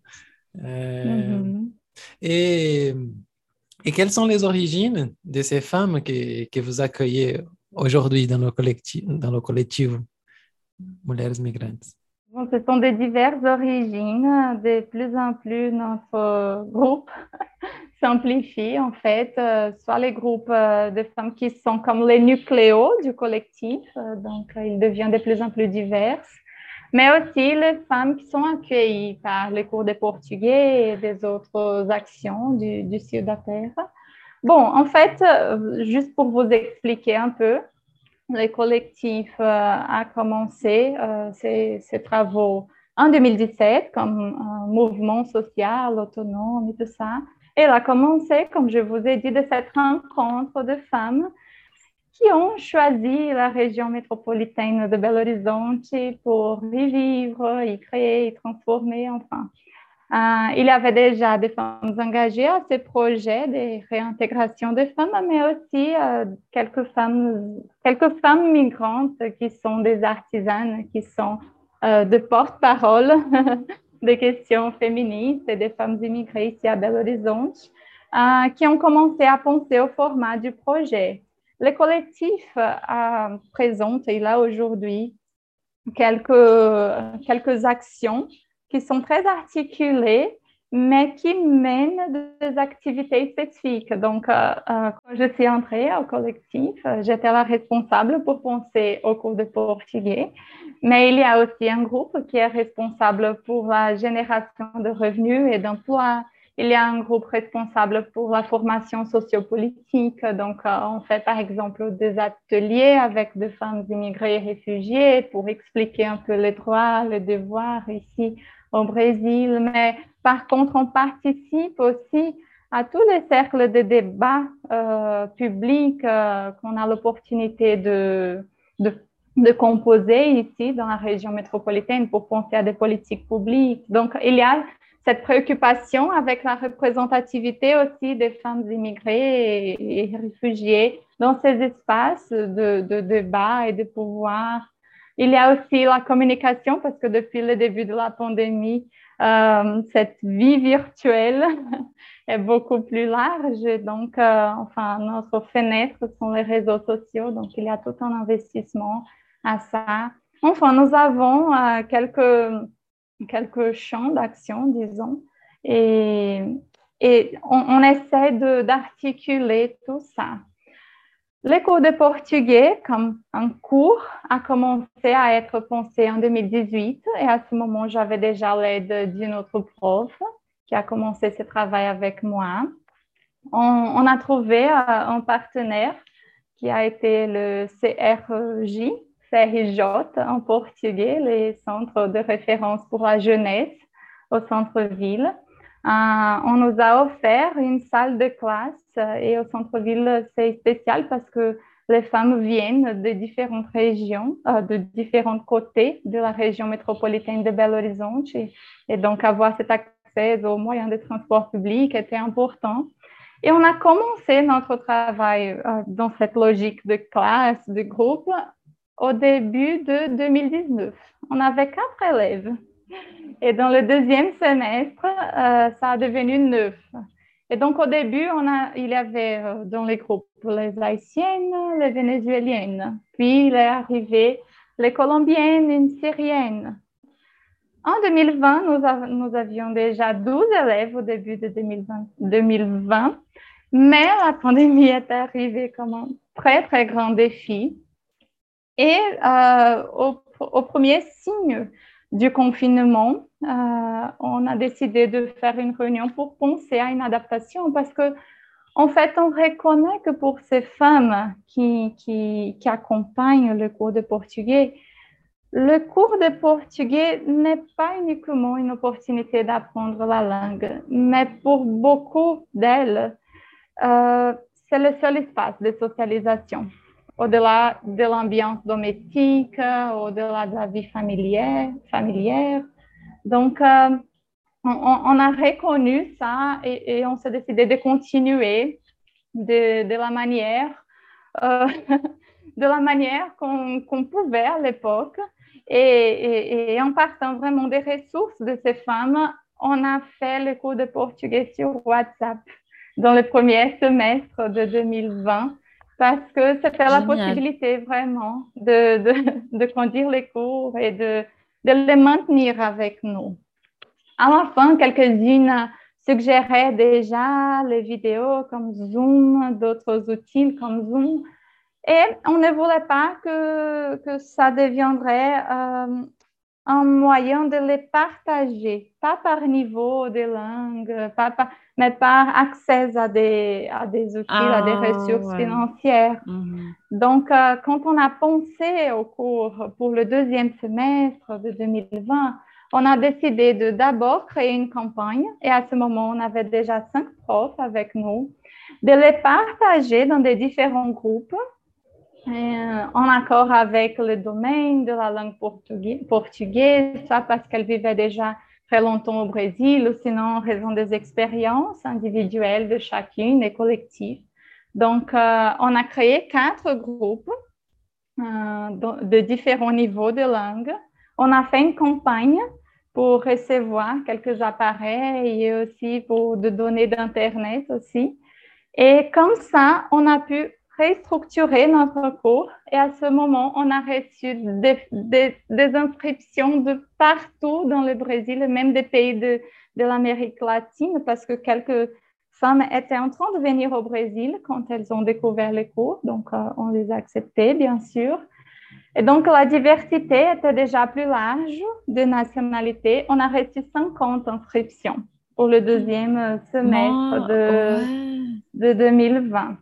[SPEAKER 6] Euh, mm-hmm. et, et, quelles sont les origines de ces femmes que, que vous accueillez aujourd'hui dans le collectif, dans le collectif Mulheres Migrantes?
[SPEAKER 8] Bon, ce sont des diverses origines. De plus en plus, notre groupe [LAUGHS] simplifie en fait, euh, soit les groupes euh, de femmes qui sont comme les nucléos du collectif, euh, donc ils deviennent de plus en plus divers, mais aussi les femmes qui sont accueillies par les cours de portugais et des autres actions du, du Terre. Bon, en fait, juste pour vous expliquer un peu, le collectif a commencé ses, ses travaux en 2017 comme un mouvement social autonome et tout ça. Elle a commencé, comme je vous ai dit, de cette rencontre de femmes qui ont choisi la région métropolitaine de Belo Horizonte pour y vivre, y créer, y transformer, enfin. Euh, il y avait déjà des femmes engagées à ces projets de réintégration des femmes, mais aussi euh, quelques, femmes, quelques femmes migrantes qui sont des artisanes, qui sont euh, de porte-parole [LAUGHS] des questions féministes et des femmes immigrées ici à Belo Horizonte, qui ont commencé à penser au format du projet. Le collectif présente, il a aujourd'hui quelques, quelques actions qui sont très articulées, mais qui mènent des activités spécifiques. Donc, euh, euh, quand je suis entrée au collectif, euh, j'étais la responsable pour penser au cours de portugais, mais il y a aussi un groupe qui est responsable pour la génération de revenus et d'emplois. Il y a un groupe responsable pour la formation sociopolitique. Donc, on fait par exemple des ateliers avec des femmes immigrées et réfugiées pour expliquer un peu les droits, les devoirs ici au Brésil, mais par contre, on participe aussi à tous les cercles de débat euh, publics euh, qu'on a l'opportunité de, de, de, composer ici dans la région métropolitaine pour penser à des politiques publiques. Donc, il y a cette préoccupation avec la représentativité aussi des femmes immigrées et, et réfugiées dans ces espaces de, de débat et de pouvoir il y a aussi la communication parce que depuis le début de la pandémie, euh, cette vie virtuelle [LAUGHS] est beaucoup plus large. donc, euh, enfin, notre fenêtre sont les réseaux sociaux. Donc, il y a tout un investissement à ça. Enfin, nous avons euh, quelques, quelques champs d'action, disons, et, et on, on essaie d'articuler tout ça. Le cours de portugais, comme un cours, a commencé à être pensé en 2018 et à ce moment, j'avais déjà l'aide d'une autre prof qui a commencé ce travail avec moi. On, a trouvé euh, un partenaire qui a été le CRJ, CRJ en portugais, les centres de référence pour la jeunesse au centre-ville. Euh, on nous a offert une salle de classe euh, et au centre-ville, c'est spécial parce que les femmes viennent de différentes régions, euh, de différents côtés de la région métropolitaine de Belo Horizonte. Et, donc, avoir cet accès aux moyens de transport public était important. Et on a commencé notre travail dans cette logique de classe, de groupe, au début de 2019. On avait quatre élèves. Et dans le deuxième semestre, euh, ça a devenu neuf. Et donc, au début, il y avait euh, dans les groupes les haïtiennes, les vénézuéliennes. Puis, il est arrivé les colombiennes, une syrienne. En 2020, nous, avions déjà 12 élèves au début de 2020, 2020, mais la pandémie est arrivée comme un très, très grand défi. Et euh, au, premier signe du confinement, euh, on a décidé de faire une réunion pour penser à une adaptation parce que, en fait, on reconnaît que pour ces femmes qui, qui, accompagnent le cours de portugais, le cours de portugais n'est pas uniquement une opportunité d'apprendre la langue, mais pour beaucoup d'elles, euh, c'est le seul espace de socialisation au-delà de l'ambiance domestique, au-delà de la vie familière. familière. Donc, euh, on, a reconnu ça et, on s'est décidé de continuer de, de la manière, euh, [LAUGHS] manière qu'on pouvait à l'époque. Et, et, en partant vraiment des ressources de ces femmes, on a fait le cours de portugais sur WhatsApp dans le premier semestre de 2020 parce que c'était la possibilité vraiment de, de, de, conduire les cours et de, de les maintenir avec nous. À la fin, quelques-unes suggéraient déjà les vidéos comme Zoom, d'autres outils comme Zoom. Et on ne voulait pas que, que ça deviendrait euh, un moyen de les partager, pas par niveau de langue, pas mais par accès à des, à des outils, à des ah, ressources financières. Mhm. Donc, euh, quand on a pensé au cours pour le deuxième semestre de 2020, on a décidé de d'abord créer une campagne et à ce moment, on avait déjà cinq profs avec nous, de les partager dans des différents groupes euh, en accord avec le domaine de la langue portugais- portugaise, soit parce qu'elle vivait déjà très longtemps au Brésil, ou sinon en raison des expériences individuelles de chacune et collectives. Donc, euh, on a créé quatre groupes euh, de, différents niveaux de langue. On a fait une campagne pour recevoir quelques appareils et aussi pour de données d'Internet aussi. Et comme ça, on a pu restructurer notre cours et à ce moment, on a reçu des, des- des inscriptions de partout dans le Brésil, même des pays de, de l'Amérique latine, parce que quelques femmes étaient en train de venir au Brésil quand elles ont découvert les cours, donc euh, on les a acceptées, bien sûr. Et donc, la diversité était déjà plus large de nationalités. On a reçu 50 inscriptions pour le deuxième semestre
[SPEAKER 7] Moi,
[SPEAKER 8] de,
[SPEAKER 7] ouais.
[SPEAKER 8] de 2020.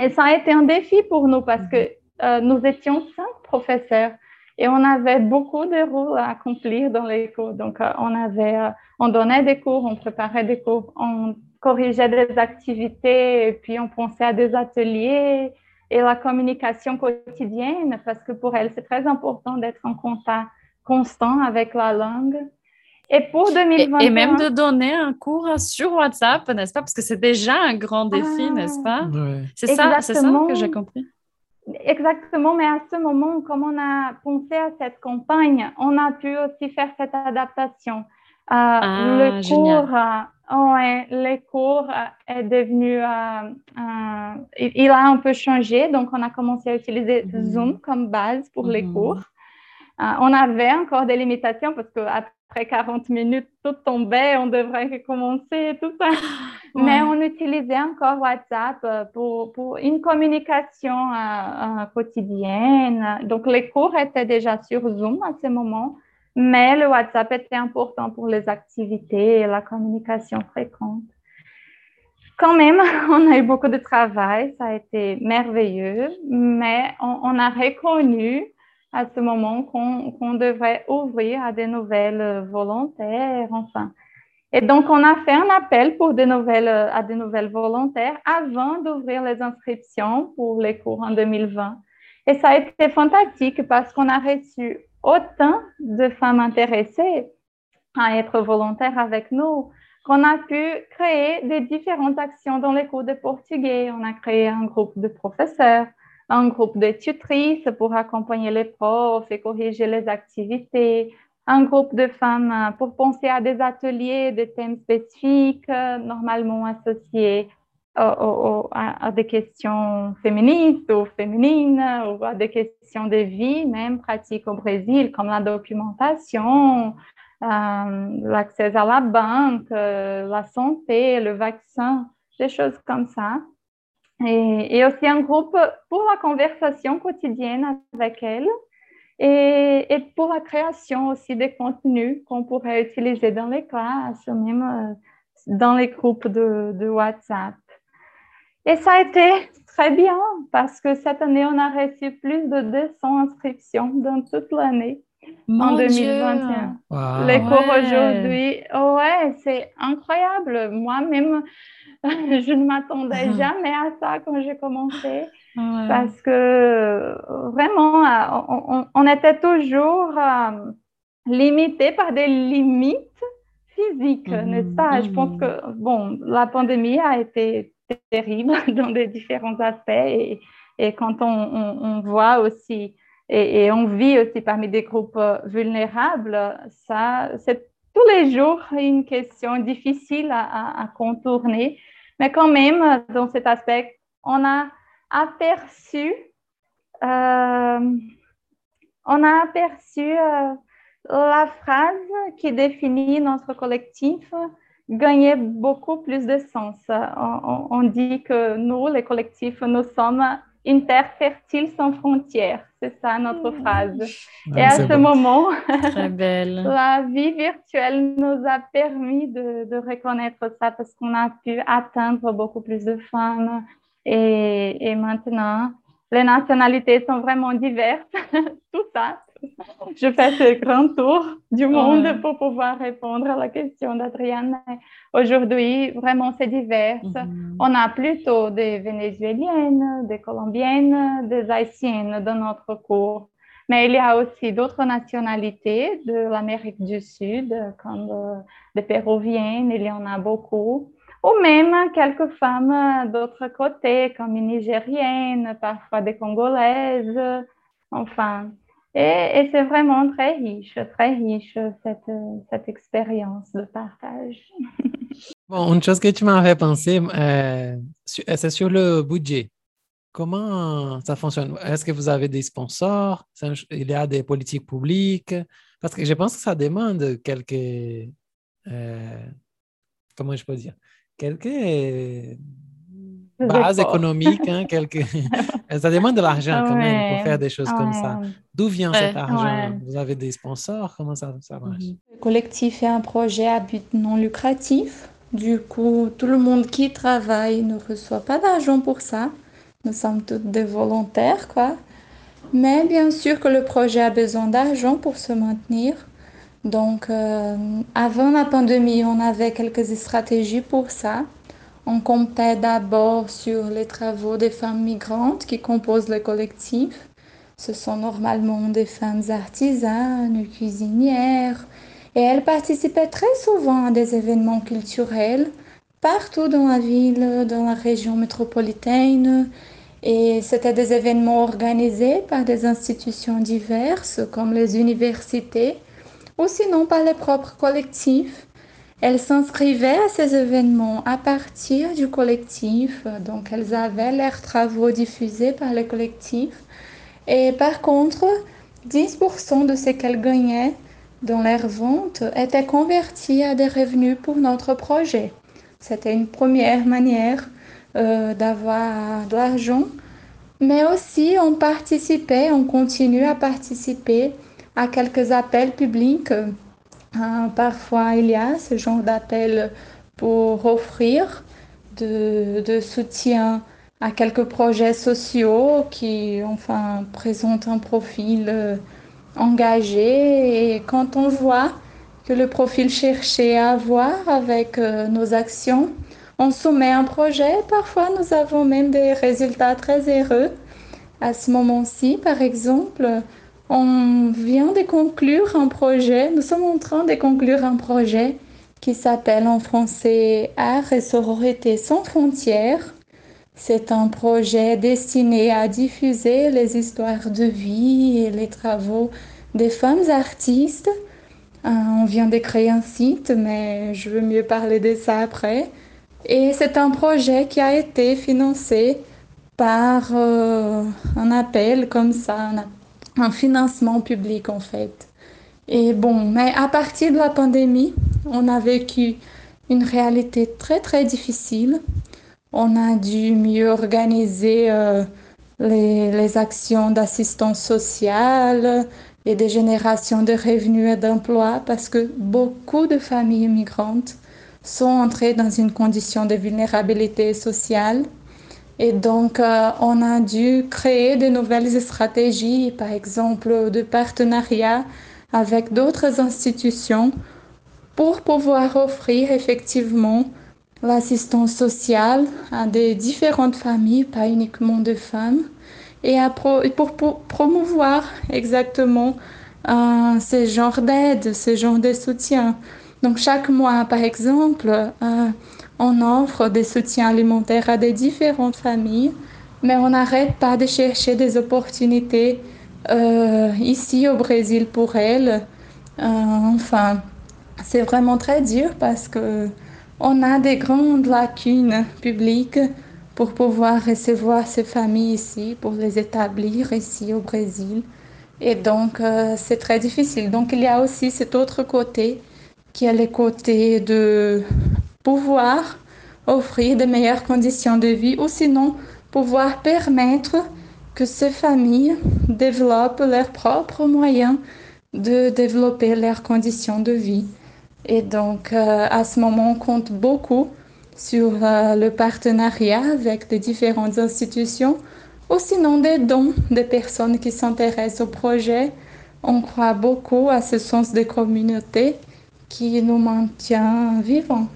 [SPEAKER 8] Et ça a été un défi pour nous parce que euh, nous étions cinq professeurs et on avait beaucoup de rôles à accomplir dans les cours. Donc, euh, on, avait, euh, on donnait des cours, on préparait des cours, on corrigeait des activités et puis on pensait à des ateliers et la communication quotidienne parce que pour elle, c'est très important d'être en contact constant avec la langue. Et pour
[SPEAKER 7] Et,
[SPEAKER 8] 2021...
[SPEAKER 7] et même de donner un cours sur WhatsApp, n'est-ce pas? Parce que c'est déjà un grand défi,
[SPEAKER 8] Ah.
[SPEAKER 7] n'est-ce pas?
[SPEAKER 6] Ouais.
[SPEAKER 7] C'est ça, c'est ça
[SPEAKER 8] Exactement.
[SPEAKER 7] que j'ai compris.
[SPEAKER 8] Exactement, mais à ce moment, comme on a pensé à cette campagne, on a pu aussi faire cette adaptation. Euh,
[SPEAKER 7] Ah,
[SPEAKER 8] le
[SPEAKER 7] génial.
[SPEAKER 8] cours, euh, ouais, le cours euh, est devenu, euh, euh, il, il a un peu changé, donc on a commencé à utiliser
[SPEAKER 7] Mhm.
[SPEAKER 8] Zoom comme base pour les
[SPEAKER 7] Mhm.
[SPEAKER 8] cours. Euh, on avait encore des limitations parce qu'après 40 minutes, tout tombait, on devrait recommencer, tout ça. [LAUGHS] Mais on utilisait encore WhatsApp euh, pour, pour une communication euh, euh, quotidienne. Donc, les cours étaient déjà sur Zoom à ce moment, mais le WhatsApp était important pour les activités et la communication fréquente. Quand même, [LAUGHS] on a eu beaucoup de travail, ça a été merveilleux, mais on, on a reconnu à ce moment qu'on devrait ouvrir à des nouvelles volontaires, enfin. Et donc, on a fait un appel pour de nouvelles, à de nouvelles volontaires avant d'ouvrir les inscriptions pour les cours en 2020. Et ça a été fantastique parce qu'on a reçu autant de femmes intéressées à être volontaires avec nous qu'on a pu créer des différentes actions dans les cours de portugais. On a créé un groupe de professeurs, un groupe de tutrices pour accompagner les profs et corriger les activités, un groupe de femmes euh, pour penser à des ateliers, des thèmes spécifiques, euh, normalement associés à, des questions féministes ou féminines, ou à des questions de vie, même pratiques au Brésil, comme la documentation, euh, l'accès à la banque, euh, la santé, le vaccin, des choses comme ça. Et, aussi un groupe pour la conversation quotidienne avec elles et, pour la création aussi des contenus qu'on pourrait utiliser dans les classes, même euh, dans les groupes de WhatsApp. Et ça a été très bien parce que cette année, on a reçu plus de 200 inscriptions dans toute l'année
[SPEAKER 7] Mon
[SPEAKER 8] en
[SPEAKER 7] Dieu.
[SPEAKER 8] 2021.
[SPEAKER 6] Wow.
[SPEAKER 8] Les cours
[SPEAKER 7] ouais.
[SPEAKER 8] aujourd'hui, oh ouais, c'est incroyable. Moi-même, [LAUGHS] je ne m'attendais
[SPEAKER 7] Mhm.
[SPEAKER 8] jamais à ça quand j'ai commencé
[SPEAKER 7] Ouais.
[SPEAKER 8] parce que vraiment, euh, on, était toujours euh, limité par des limites physiques,
[SPEAKER 7] Mhm,
[SPEAKER 8] n'est-ce pas? Je pense
[SPEAKER 7] mhm.
[SPEAKER 8] que, bon, la pandémie a été terrible [LAUGHS] dans des différents aspects et, et quand on, on- on voit aussi et, on vit aussi parmi des groupes vulnérables, ça, c'est tous les jours une question difficile à, contourner. Mais quand même, dans cet aspect, on a aperçu, euh, on a aperçu euh, la phrase qui définit notre collectif gagner beaucoup plus de sens. On dit que nous, les collectifs, nous sommes une terre fertile sans frontières. C'est ça notre phrase.
[SPEAKER 6] Ah,
[SPEAKER 8] Et à ce moment,
[SPEAKER 7] Très belle. [LAUGHS]
[SPEAKER 8] la vie virtuelle nous a permis de, de reconnaître ça parce qu'on a pu atteindre beaucoup plus de femmes. Et, et maintenant, les nationalités sont vraiment diverses. [LAUGHS] Tout ça, [LAUGHS]
[SPEAKER 9] je fais ce grand tour du monde
[SPEAKER 7] Ouais.
[SPEAKER 9] pour pouvoir répondre à la question d'Adrienne. Mais Aujourd'hui, vraiment, c'est divers.
[SPEAKER 7] Mhm.
[SPEAKER 9] On a plutôt des Vénézuéliennes, des Colombiennes, des Haïtiennes dans notre cours. Mais il y a aussi d'autres nationalités de l'Amérique du Sud, comme euh, des Péruviennes, il y en a beaucoup. Ou même quelques femmes d'autres côtés, comme une Nigérienne, parfois des Congolaises. Enfin, et, c'est vraiment très riche, très riche cette, cette expérience de partage. [LAUGHS]
[SPEAKER 6] Bon, une chose que tu m'avais pensé, euh, su- c'est sur le budget. Comment ça fonctionne? Est-ce que vous avez des sponsors? Il y a des politiques publiques? Parce que je pense que ça demande quelques, euh, comment je peux dire? Quelques
[SPEAKER 9] efforts.
[SPEAKER 6] économiques, hein, quelques... [LAUGHS] ça demande de l'argent quand même pour faire des choses comme ça. D'où vient cet argent? Vous avez des sponsors? Comment ça, ça marche?
[SPEAKER 7] Mhm.
[SPEAKER 8] Le collectif est un projet à but non lucratif. Du coup, tout le monde qui travaille ne reçoit pas d'argent pour ça. Nous sommes tous des volontaires, quoi. Mais bien sûr que le projet a besoin d'argent pour se maintenir. Donc, euh, avant la pandémie, on avait quelques stratégies pour ça. On comptait d'abord sur les travaux des femmes migrantes qui composent le collectif. Ce sont normalement des femmes artisanes, cuisinières, et elles participaient très souvent à des événements culturels partout dans la ville, dans la région métropolitaine. Et c'était des événements organisés par des institutions diverses comme les universités ou sinon par les propres collectifs. Elles s'inscrivaient à ces événements à partir du collectif, donc elles avaient leurs travaux diffusés par le collectif. Et par contre, 10% de ce qu'elles gagnaient dans leurs ventes étaient convertis à des revenus pour notre projet. C'était une première manière euh, d'avoir de l'argent. Mais aussi, on participait, on continue à participer à quelques appels publics. Euh, parfois, il y a ce genre d'appels pour offrir de, de soutien à quelques projets sociaux qui, enfin, présentent un profil euh, engagé. Et quand on voit que le profil cherché à avoir avec euh, nos actions, on soumet un projet. Parfois, nous avons même des résultats très heureux. À ce moment-ci, par exemple, on vient de conclure un projet, nous sommes en train de conclure un projet qui s'appelle en français Art et sororité sans frontières. C'est un projet destiné à diffuser les histoires de vie et les travaux des femmes artistes. Euh, on vient de créer un site, mais je veux mieux parler de ça après. Et c'est un projet qui a été financé par euh, un appel comme ça, un, un, financement public en fait. Et bon, mais à partir de la pandémie, on a vécu une réalité très très difficile. On a dû mieux organiser euh, les, les, actions d'assistance sociale et de génération de revenus et d'emplois parce que beaucoup de familles migrantes sont entrées dans une condition de vulnérabilité sociale. Et donc, euh, on a dû créer de nouvelles stratégies, par exemple de partenariat avec d'autres institutions pour pouvoir offrir effectivement l'assistance sociale à des différentes familles, pas uniquement de femmes, et à pour, promouvoir exactement euh, ce genre d'aide, ce genre de soutien. Donc chaque mois, par exemple, euh, on offre des soutiens alimentaires à des différentes familles, mais on n'arrête pas de chercher des opportunités euh, ici au Brésil pour elles. Euh, enfin, c'est vraiment très dur parce que on a des grandes lacunes publiques pour pouvoir recevoir ces familles ici, pour les établir ici au Brésil. Et donc, euh, c'est très difficile. Donc, il y a aussi cet autre côté qui est le côté de pouvoir offrir de meilleures conditions de vie ou sinon pouvoir permettre que ces familles développent leurs propres moyens de développer leurs conditions de vie. Et donc, euh, à ce moment, on compte beaucoup sur euh, le partenariat avec les différentes institutions ou sinon des dons des personnes qui s'intéressent au projet
[SPEAKER 1] on croit beaucoup à ce sens de communauté qui nous maintient vivants.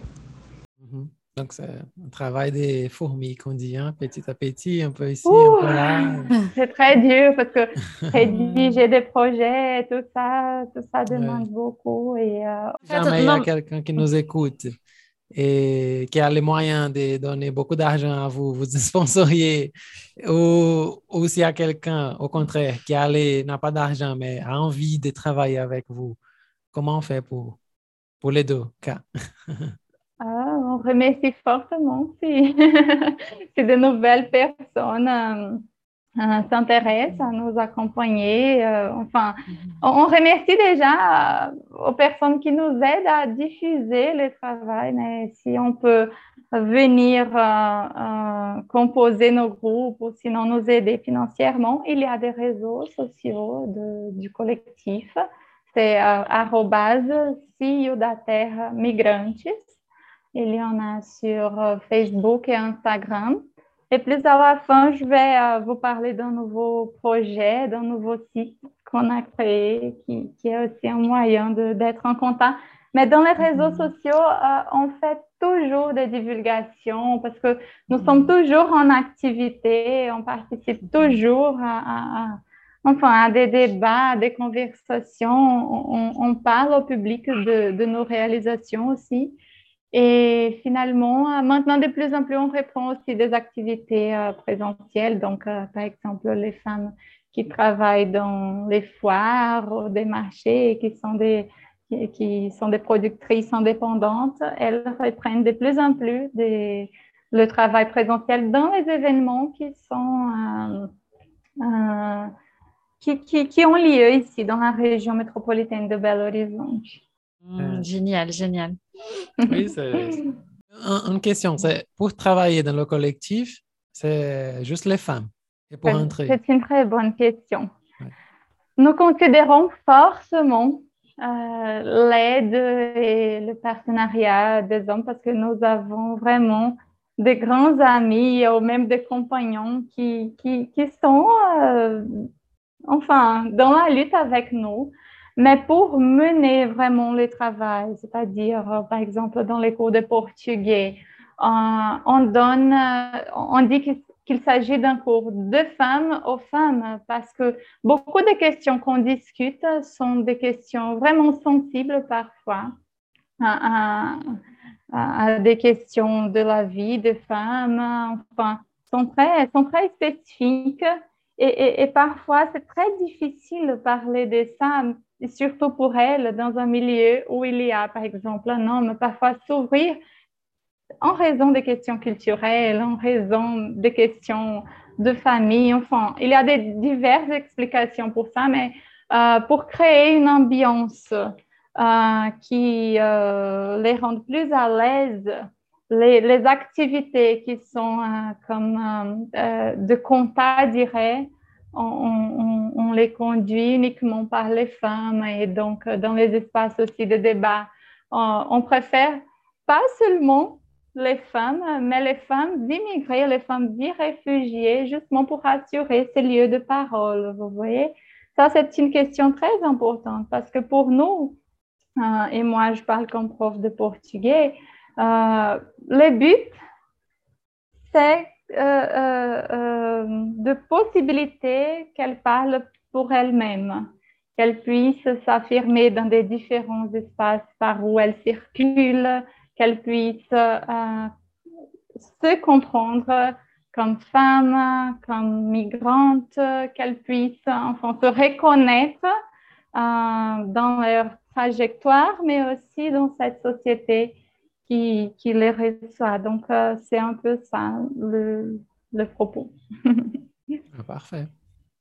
[SPEAKER 6] Donc, c'est un travail des fourmis qu'on dit, hein, petit à petit, un peu ici, un peu là. [LAUGHS]
[SPEAKER 8] C'est très dur parce que rédiger des projets, tout ça, tout ça demande beaucoup. Et, euh,
[SPEAKER 6] Si jamais il y a quelqu'un qui nous écoute et qui a les moyens de donner beaucoup d'argent à vous, vous [LAUGHS] sponsoriez, ou, ou s'il y a quelqu'un, au contraire, qui a les- n'a pas d'argent, mais a envie de travailler avec vous, comment on fait pour, pour les deux cas? [LAUGHS]
[SPEAKER 8] on remercie fortement si, [LAUGHS] si de nouvelles personnes euh, euh, s'intéressent à nous accompagner. euh, enfin, on, remercie déjà aux personnes qui nous aident à diffuser le travail, mais si on peut venir composer nos groupes ou sinon nous aider financièrement, il y a des réseaux sociaux du collectif. C'est euh, arrobase Ciudater Migrantes. Il y en a sur euh, Facebook et Instagram. Et plus à la fin, je vais euh, vous parler d'un nouveau projet, d'un nouveau site qu'on a créé, qui, qui est aussi un moyen d'être en contact. Mais dans les réseaux sociaux, euh, on fait toujours des divulgations parce que nous sommes toujours en activité, on participe toujours à, à- à- enfin, à des débats, à des conversations, on, on- on parle au public de, de nos réalisations aussi. Et finalement, euh, maintenant, de plus en plus, on reprend aussi des activités euh, présentielles. Donc, euh, par exemple, les femmes qui travaillent dans les foires des marchés qui sont des, qui, sont des productrices indépendantes, elles reprennent de plus en plus le travail présentiel dans les événements qui sont qui, qui, qui ont lieu ici dans la région métropolitaine de Belo Horizonte.
[SPEAKER 7] Mm, génial, génial.
[SPEAKER 6] Oui, c'est [LAUGHS] Un- une question, c'est pour travailler dans le collectif, c'est juste les femmes. Et pour entrer.
[SPEAKER 8] C'est une très bonne question.
[SPEAKER 6] Ouais.
[SPEAKER 8] Nous considérons forcément euh, l'aide et le partenariat des hommes parce que nous avons vraiment des grands amis ou même des compagnons qui, qui, qui sont euh, enfin dans la lutte avec nous. Mais pour mener vraiment le travail, c'est-à-dire euh, par exemple dans les cours de portugais, euh, on donne, euh, on dit qu'il s'agit d'un cours de femmes aux femmes parce que beaucoup de questions qu'on discute sont des questions vraiment sensibles parfois à des questions de la vie des femmes, enfin, sont très, sont très spécifiques. Et, et- et parfois c'est très difficile de parler de ça, et surtout pour elles, dans un milieu où il y a par exemple un homme, parfois s'ouvrir en raison des questions culturelles, en raison des questions de famille, enfin, il y a des diverses explications pour ça, mais euh, pour créer une ambiance euh, qui euh, les rende plus à l'aise, les, activités qui sont comme de contact direct, on, les conduit uniquement par les femmes et donc euh, dans les espaces aussi de débat, on- préfère pas seulement les femmes, mais les femmes immigrées, les femmes réfugiées, justement pour assurer ces lieux de parole, vous voyez. Ça, c'est une question très importante parce que pour nous, euh, et moi je parle comme prof de portugais, euh, le but, c'est de possibilités qu'elles parlent pour elles-mêmes, qu'elles puissent s'affirmer dans des différents espaces par où elles circulent, qu'elles puissent euh, se comprendre comme femmes, comme migrantes, qu'elles puissent enfin se reconnaître euh, dans leur trajectoire, mais aussi dans cette société qui, qui les reçoit. Donc, euh, c'est un peu ça le, le propos. [LAUGHS]
[SPEAKER 6] Ah, parfait.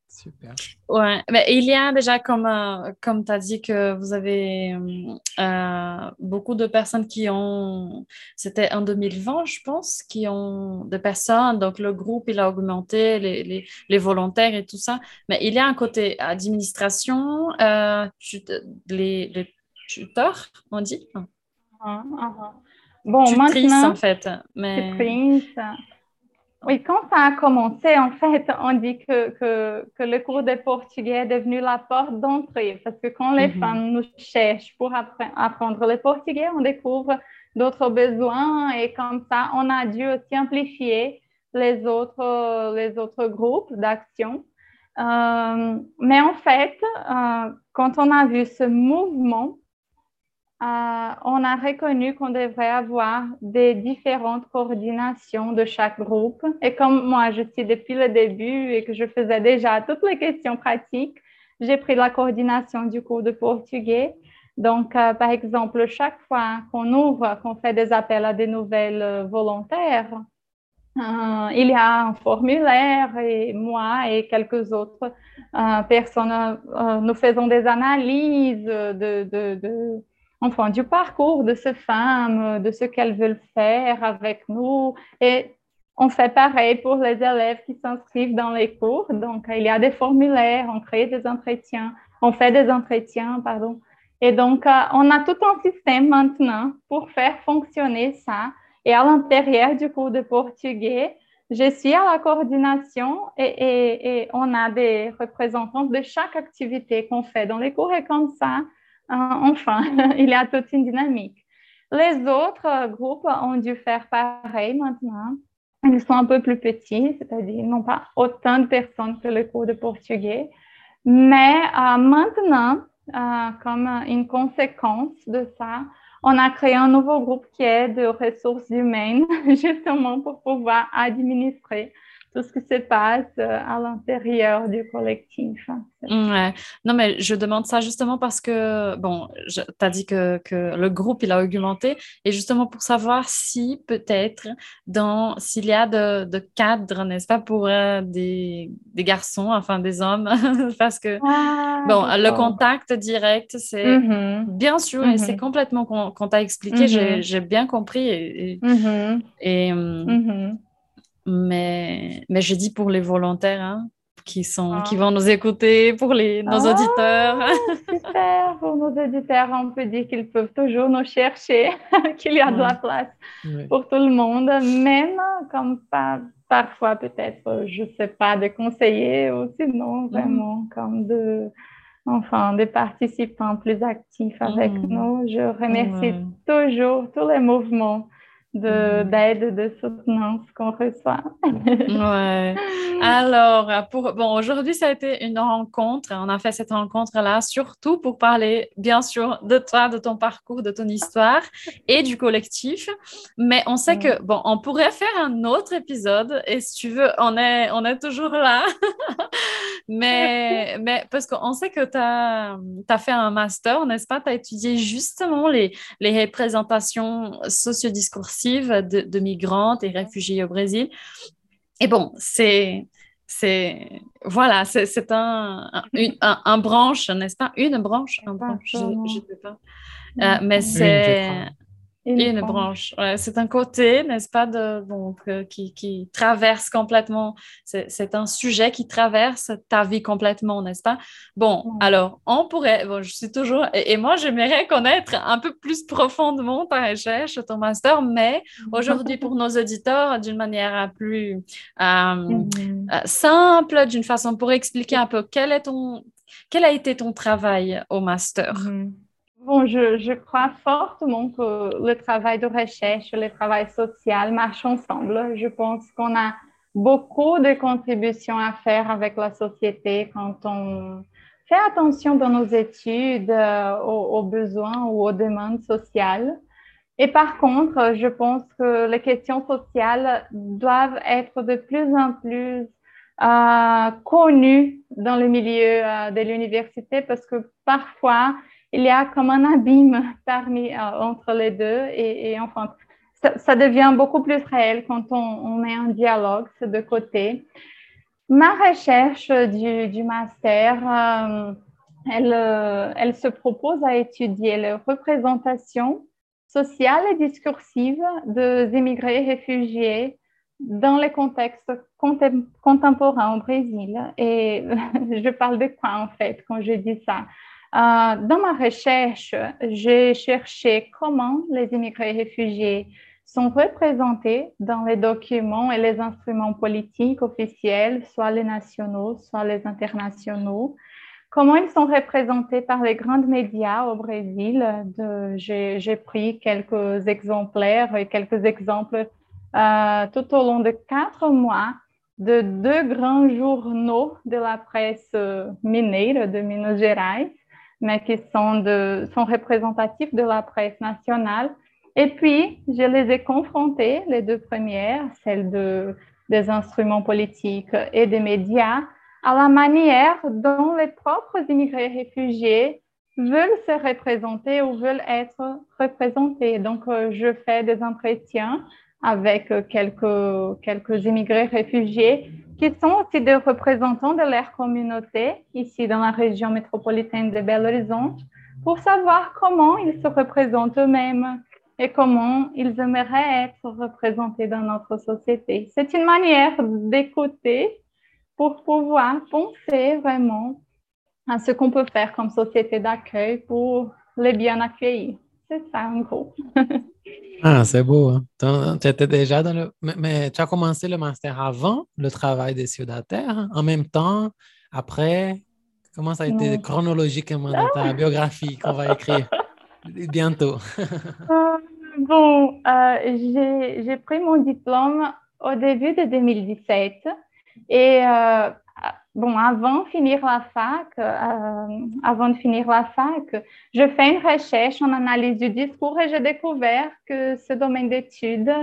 [SPEAKER 6] Super.
[SPEAKER 7] Ouais, mais il y a déjà, comme, euh, comme tu as dit, que vous avez euh, beaucoup de personnes qui ont, c'était en 2020, je pense, qui ont de personnes, donc le groupe, il a augmenté, les, les, les volontaires et tout ça, mais il y a un côté administration, euh, les, les tuteurs, on dit?
[SPEAKER 8] Ah, ah. Bon,
[SPEAKER 7] Tutrices,
[SPEAKER 8] maintenant,
[SPEAKER 7] en fait, mais...
[SPEAKER 8] Oui, quand ça a commencé, en fait, on dit que, que, que le cours de portugais est devenu la porte d'entrée parce que quand les
[SPEAKER 7] Mhm.
[SPEAKER 8] femmes nous cherchent pour appre- apprendre le portugais, on découvre d'autres besoins et comme ça, on a dû aussi amplifier les autres, les autres groupes d'action. Euh, mais en fait, euh, quand on a vu ce mouvement, euh, on a reconnu qu'on devrait avoir des différentes coordinations de chaque groupe. Et comme moi, je suis depuis le début et que je faisais déjà toutes les questions pratiques, j'ai pris la coordination du cours de portugais. Donc, euh, par exemple, chaque fois qu'on ouvre, qu'on fait des appels à des nouvelles euh, volontaires, il y a un formulaire et moi et quelques autres personnes, nous faisons des analyses de, de enfin, du parcours de ces femmes, de ce qu'elles veulent faire avec nous. Et on fait pareil pour les élèves qui s'inscrivent dans les cours. Donc, il y a des formulaires, on crée des entretiens, on fait des entretiens, pardon. Et donc, euh, on a tout un système maintenant pour faire fonctionner ça. Et à l'intérieur du cours de portugais, je suis à la coordination et, et, on a des représentants de chaque activité qu'on fait dans les cours et comme ça, enfin, [LAUGHS] il y a toute une dynamique. Les autres groupes ont dû faire pareil maintenant. Ils sont un peu plus petits, c'est-à-dire ils n'ont pas autant de personnes que le cours de portugais. Mais euh, maintenant, euh, comme une conséquence de ça, on a créé un nouveau groupe qui est de ressources humaines, [LAUGHS] justement pour pouvoir administrer tout ce qui se passe euh, à l'intérieur du collectif.
[SPEAKER 7] Ouais. Non, mais je demande ça justement parce que, bon, tu as dit que, que le groupe, il a augmenté, et justement pour savoir si peut-être, dans s'il y a de, de cadres, n'est-ce pas, pour euh, des, des garçons, enfin des hommes, [LAUGHS] parce que,
[SPEAKER 8] Ah,
[SPEAKER 7] bon, le contact direct, c'est
[SPEAKER 8] Mhm,
[SPEAKER 7] bien sûr, et c'est
[SPEAKER 8] Mhm.
[SPEAKER 7] complètement qu'on qu'on t'a expliqué,
[SPEAKER 8] Mhm.
[SPEAKER 7] j'ai j'ai bien compris, et, et, et,
[SPEAKER 8] mhm.
[SPEAKER 7] Mais, mais je dis pour les volontaires hein, qui, sont,
[SPEAKER 8] Ah.
[SPEAKER 7] qui vont nous écouter, pour les, nos
[SPEAKER 8] Ah.
[SPEAKER 7] auditeurs.
[SPEAKER 8] Super, pour nos auditeurs, on peut dire qu'ils peuvent toujours nous chercher, [LAUGHS] qu'il y a de la place pour tout le monde, même comme pas, parfois peut-être, je ne sais pas, de conseillers ou sinon vraiment comme de, enfin, des participants plus actifs avec
[SPEAKER 7] Mhm.
[SPEAKER 8] nous. Je remercie toujours tous les mouvements
[SPEAKER 7] Mhm.
[SPEAKER 8] D'aide, de soutenance qu'on reçoit.
[SPEAKER 7] Ouais. [LAUGHS] Alors, pour, bon, aujourd'hui, ça a été une rencontre. On a fait cette rencontre-là surtout pour parler, bien sûr, de toi, de ton parcours, de ton histoire et du collectif. Mais on sait que, bon, on pourrait faire un autre épisode et si tu veux, on est, on est toujours là. [LAUGHS] mais, mais parce qu'on sait que tu as, fait un master, n'est-ce pas? Tu as étudié justement les, les représentations sociodiscursives de, de migrantes et réfugiés au Brésil. Et bon, c'est, c'est, voilà, c'est, un, un, une, un, un branche, n'est-ce pas? Une branche, un branche, je ne sais pas. Euh, mais c'est
[SPEAKER 8] Une,
[SPEAKER 7] une branche. Ouais, c'est un côté, n'est-ce pas, de, donc, euh, qui, qui traverse complètement, c'est, un sujet qui traverse ta vie complètement, n'est-ce pas? Bon, alors, on pourrait, bon, je suis toujours, et, et moi, j'aimerais connaître un peu plus profondément ta recherche, ton master, mais aujourd'hui, pour nos auditeurs, d'une manière plus euh,
[SPEAKER 8] Mhm.
[SPEAKER 7] euh, simple, d'une façon pour expliquer un peu quel est ton, quel a été ton travail au master?
[SPEAKER 8] Mhm. Bon, je, crois fortement que le travail de recherche le travail social marchent ensemble. Je pense qu'on a beaucoup de contributions à faire avec la société quand on fait attention dans nos études euh, aux, aux besoins ou aux demandes sociales. Et par contre, je pense que les questions sociales doivent être de plus en plus euh, connues dans le milieu euh, de l'université parce que parfois, il y a comme un abîme euh, entre les deux et, et enfin, ça, devient beaucoup plus réel quand on, on met un dialogue, ces deux côtés. Ma recherche du, master, euh, elle, elle se propose à étudier les représentations sociales et discursives des immigrés et réfugiés dans les contextes contem contemporains au Brésil. Et [LAUGHS] je parle de quoi en fait quand je dis ça? Euh, Dans ma recherche, j'ai cherché comment les immigrés et réfugiés sont représentés dans les documents et les instruments politiques officiels, soit les nationaux, soit les internationaux. Comment ils sont représentés par les grands médias au Brésil J'ai pris quelques exemplaires et quelques exemples euh, tout au long de quatre mois de deux grands journaux de la presse mineira de Minas Gerais, mais qui sont, représentatifs de la presse nationale. Et puis, je les ai confrontés, les deux premières, celles de, des instruments politiques et des médias, à la manière dont les propres immigrés réfugiés veulent se représenter ou veulent être représentés. Donc, euh, je fais des entretiens avec quelques, quelques immigrés réfugiés qui sont aussi des représentants de leur communauté ici dans la région métropolitaine de Belo Horizonte pour savoir comment ils se représentent eux-mêmes et comment ils aimeraient être représentés dans notre société. C'est une manière d'écouter pour pouvoir penser vraiment à ce qu'on peut faire comme société d'accueil pour les bien accueillir. C'est ça en gros.
[SPEAKER 6] Ah, c'est beau. Hein? Tu étais déjà dans le. Mais, tu as commencé le master avant le travail des Terre, en même temps, après. Comment ça a été chronologiquement dans ta biographie qu'on va écrire bientôt? [LAUGHS]
[SPEAKER 8] Euh, bon, euh, j'ai pris mon diplôme au début de 2017 et euh, bon, avant de finir la fac, euh, avant de finir la fac, je fais une recherche en analyse du discours et j'ai découvert que ce domaine d'études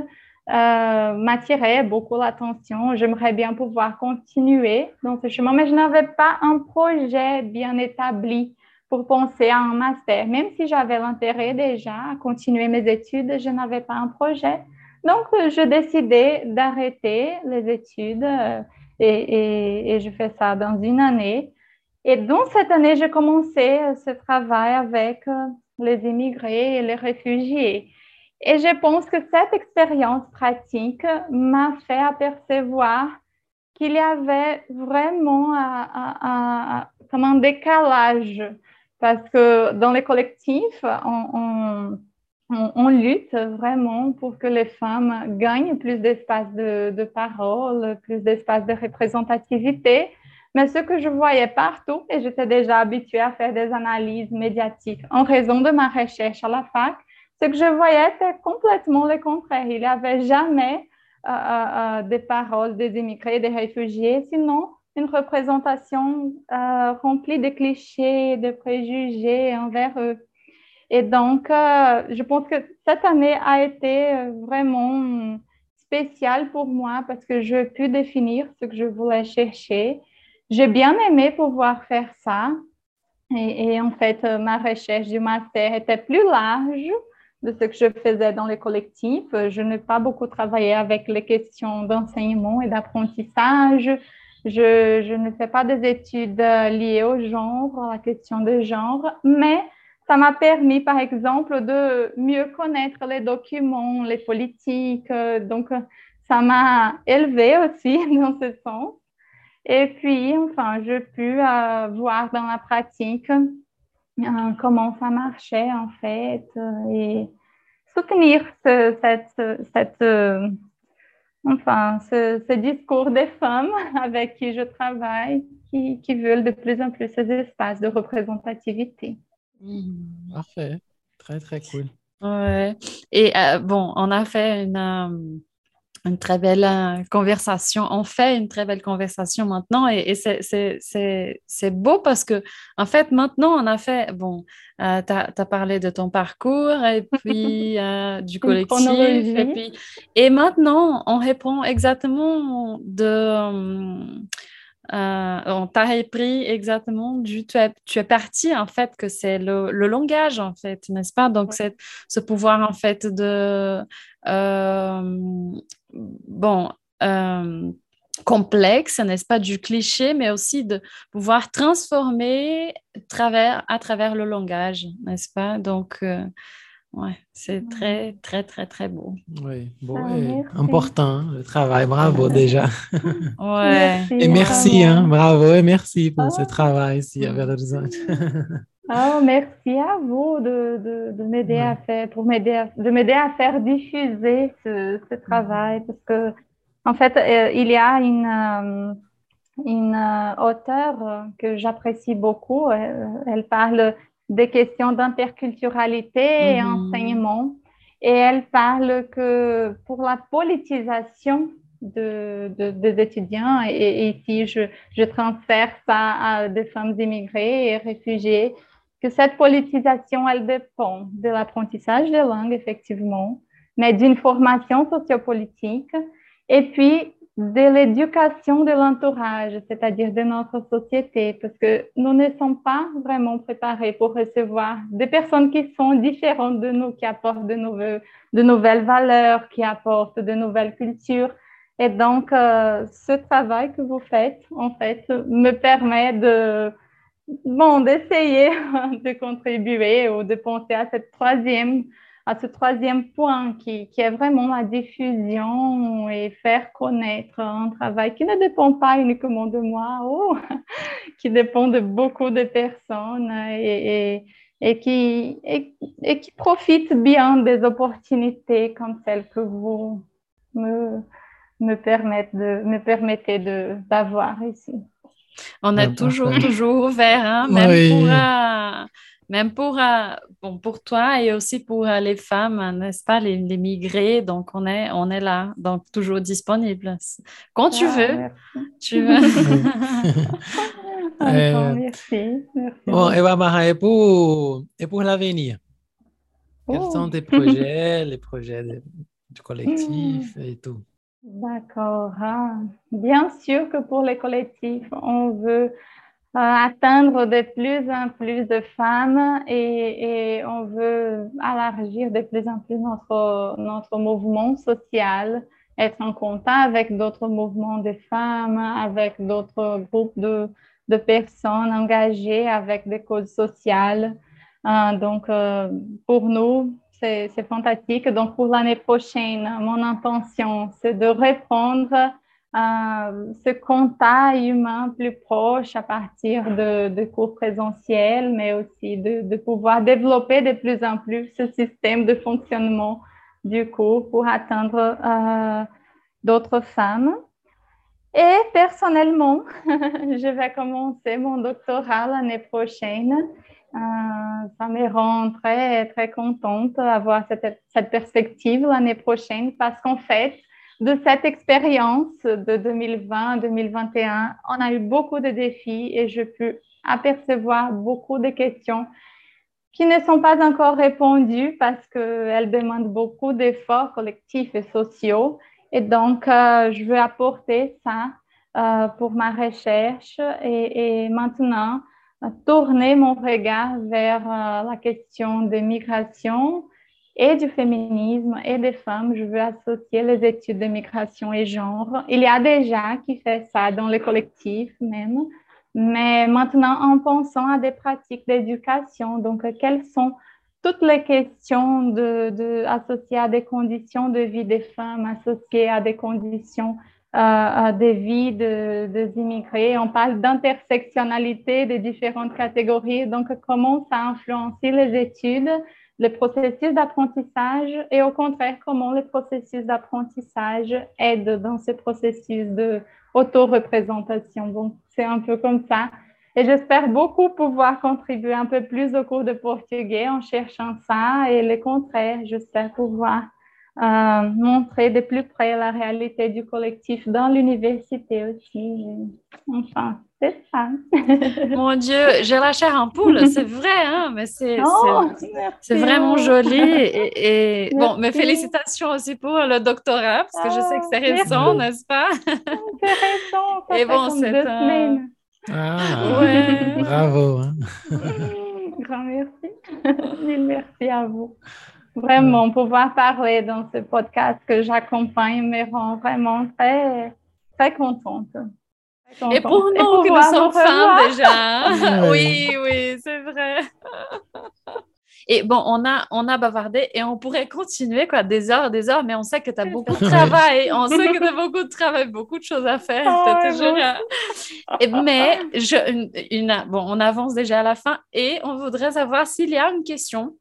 [SPEAKER 8] euh, m'attirait beaucoup l'attention. J'aimerais bien pouvoir continuer dans ce chemin, mais je n'avais pas un projet bien établi pour penser à un master. Même si j'avais l'intérêt déjà à continuer mes études, je n'avais pas un projet. Donc, je décidais d'arrêter les études. Euh, et, je fais ça dans une année. Et dans cette année, j'ai commencé ce travail avec euh, les immigrés et les réfugiés. Et je pense que cette expérience pratique m'a fait apercevoir qu'il y avait vraiment un, un décalage parce que dans les collectifs, on, lutte vraiment pour que les femmes gagnent plus d'espace de, parole, plus d'espace de représentativité. Mais ce que je voyais partout, et j'étais déjà habituée à faire des analyses médiatiques en raison de ma recherche à la fac, ce que je voyais était complètement le contraire. Il n'y avait jamais euh, euh, euh, des paroles des immigrés, des réfugiés, sinon une représentation remplie de clichés, de préjugés envers eux. Et donc, euh, je pense que cette année a été euh, vraiment spéciale pour moi parce que je pu définir ce que je voulais chercher. J'ai bien aimé pouvoir faire ça. Et, en fait, euh, ma recherche du master était plus large de ce que je faisais dans les collectifs. Je n'ai pas beaucoup travaillé avec les questions d'enseignement et d'apprentissage. Je, ne fais pas des études liées au genre, à la question de genre, mais ça m'a permis, par exemple, de mieux connaître les documents, les politiques. Euh, donc, ça m'a élevé aussi [LAUGHS] dans ce sens. Et puis, enfin, j'ai pu euh, voir dans la pratique euh, comment ça marchait, en fait, et soutenir ce, cette, enfin, ce, discours des femmes [LAUGHS] avec qui je travaille, qui veulent de plus en plus ces espaces de représentativité.
[SPEAKER 6] Mmh. Parfait. Très, très cool.
[SPEAKER 7] Ouais. Et euh, bon, on a fait une, euh, une très belle euh, conversation. On fait une très belle conversation maintenant et, c'est beau parce que, en fait, maintenant, on a fait, bon, tu as, parlé de ton parcours et [LAUGHS] puis du collectif. Et, puis, et maintenant, on répond exactement de euh, on t'a repris exactement du tu es, tu es parti en fait que c'est le, langage en fait n'est-ce pas? Donc c'est ce pouvoir en fait de euh, bon euh, complexe n'est-ce pas? Du cliché mais aussi de pouvoir transformer travers, à travers le langage n'est-ce pas? Donc Ouais, c'est très, très, très, très beau.
[SPEAKER 6] Oui, beau et important, le travail. Bravo déjà. [LAUGHS]
[SPEAKER 7] ouais.
[SPEAKER 6] et merci, hein, bravo et merci pour ce travail ici à Belo
[SPEAKER 8] Oh, merci à vous de, de, de m'aider à faire, pour m'aider à, de m'aider à faire diffuser ce, ce travail parce que, en fait, euh, il y a une, euh, une euh, auteure que j'apprécie beaucoup. Elle, elle parle des questions d'interculturalité et
[SPEAKER 7] Mhm.
[SPEAKER 8] enseignement. Et elle parle que pour la politisation de, de- des étudiants, et, et ici je, je transfère ça à des femmes immigrées et réfugiées, que cette politisation, elle dépend de l'apprentissage des langues, effectivement, mais d'une formation sociopolitique et puis de l'éducation de l'entourage, c'est-à-dire de notre société, parce que nous ne sommes pas vraiment préparés pour recevoir des personnes qui sont différentes de nous, qui apportent de, nouvelles valeurs, qui apportent de nouvelles cultures. Et donc, euh, ce travail que vous faites, en fait, me permet de, bon, d'essayer [LAUGHS] de contribuer ou de penser à cette troisième à ce troisième point qui, qui est vraiment la diffusion et faire connaître un travail qui ne dépend pas uniquement de moi, oh, [LAUGHS] qui dépend de beaucoup de personnes et, et, et qui, et, et qui profite bien des opportunités comme celles que vous me, me, permettent de, me permettez de- d'avoir ici.
[SPEAKER 7] On est
[SPEAKER 6] Ouais,
[SPEAKER 7] toujours,
[SPEAKER 6] parfait.
[SPEAKER 7] toujours ouvert, hein, même
[SPEAKER 6] Oui.
[SPEAKER 7] pour, euh, même pour, euh, bon, pour toi et aussi pour euh, les femmes, hein, n'est-ce pas, les, les migrés. Donc, on est, on est là, donc toujours disponible. Quand tu
[SPEAKER 8] Ah,
[SPEAKER 7] veux,
[SPEAKER 8] merci.
[SPEAKER 7] tu veux. [LAUGHS] [LAUGHS]
[SPEAKER 6] Euh,
[SPEAKER 8] merci. merci
[SPEAKER 6] Bon, et Barbara, et pour, et pour l'avenir, quels
[SPEAKER 8] Oh.
[SPEAKER 6] sont tes projets, les projets de- du collectif et tout?
[SPEAKER 8] D'accord. Ah, Bien sûr que pour les collectifs, on veut euh, atteindre de plus en plus de femmes et, on veut élargir de plus en plus notre, notre mouvement social, être en contact avec d'autres mouvements de femmes, avec d'autres groupes de, de personnes engagées avec des causes sociales. Euh, donc, euh, pour nous, c'est fantastique. Donc, pour l'année prochaine, mon intention, c'est de reprendre euh, ce contact humain plus proche à partir de, cours présentiels, mais aussi de, de pouvoir développer de plus en plus ce système de fonctionnement du cours pour atteindre euh, d'autres femmes. Et personnellement, [LAUGHS] je vais commencer mon doctorat l'année prochaine. Euh, ça me rend très, très contente d'avoir cette, cette perspective l'année prochaine parce qu'en fait, de cette expérience de 2020-2021, on a eu beaucoup de défis et je peux apercevoir beaucoup de questions qui ne sont pas encore répondues parce qu'elles demandent beaucoup d'efforts collectifs et sociaux. Et donc, euh, je veux apporter ça euh, pour ma recherche et, maintenant euh, tourner mon regard vers la question des migrations et du féminisme et des femmes. Je veux associer les études de migration et genre. Il y a déjà qui fait ça dans les collectifs même, mais maintenant en pensant à des pratiques d'éducation, donc quelles sont toutes les questions associées à des conditions de vie des femmes, associées à des conditions euh, de vie de, des immigrés? On parle d'intersectionnalité des différentes catégories. Donc, comment ça a influencé les études, le processus d'apprentissage et au contraire, comment le processus d'apprentissage aide dans ce processus de auto-représentation. Donc, c'est un peu comme ça. Et j'espère beaucoup pouvoir contribuer un peu plus au cours de portugais en cherchant ça et le contraire, j'espère pouvoir euh, montrer de plus près la réalité du collectif dans l'université aussi. Enfin, c'est ça. [LAUGHS]
[SPEAKER 7] Mon Dieu, j'ai la chair en poule, c'est vrai, hein, mais c'est
[SPEAKER 8] Oh,
[SPEAKER 7] c'est- c'est vraiment joli. Et, et- bon, mes
[SPEAKER 8] Merci.
[SPEAKER 7] félicitations aussi pour le doctorat, parce que je sais que c'est
[SPEAKER 8] Ah,
[SPEAKER 7] récent, n'est-ce pas? [LAUGHS]
[SPEAKER 8] Intéressant. Ça
[SPEAKER 7] Et
[SPEAKER 8] fait
[SPEAKER 7] bon,
[SPEAKER 8] comme
[SPEAKER 7] c'est
[SPEAKER 8] deux
[SPEAKER 7] un-
[SPEAKER 8] semaines.
[SPEAKER 6] Ah,
[SPEAKER 7] Ouais.
[SPEAKER 6] bravo. hein.
[SPEAKER 8] Grand merci. [LAUGHS] Mille merci à vous. Vraiment, pouvoir parler dans ce podcast que j'accompagne me rend vraiment très, très contente. Très
[SPEAKER 7] Et pour nous, que nous sommes femmes déjà. hein? [LAUGHS] Oui, oui, c'est vrai. Et bon, on a, on a bavardé et on pourrait continuer quoi, des heures, des heures, mais on sait que tu as beaucoup de travail. On sait que tu as beaucoup de travail, beaucoup de choses à faire.
[SPEAKER 8] Oh,
[SPEAKER 7] toujours,
[SPEAKER 8] bon.
[SPEAKER 7] et- mais je, une, une- bon, on avance déjà à la fin et on voudrait savoir s'il y a une question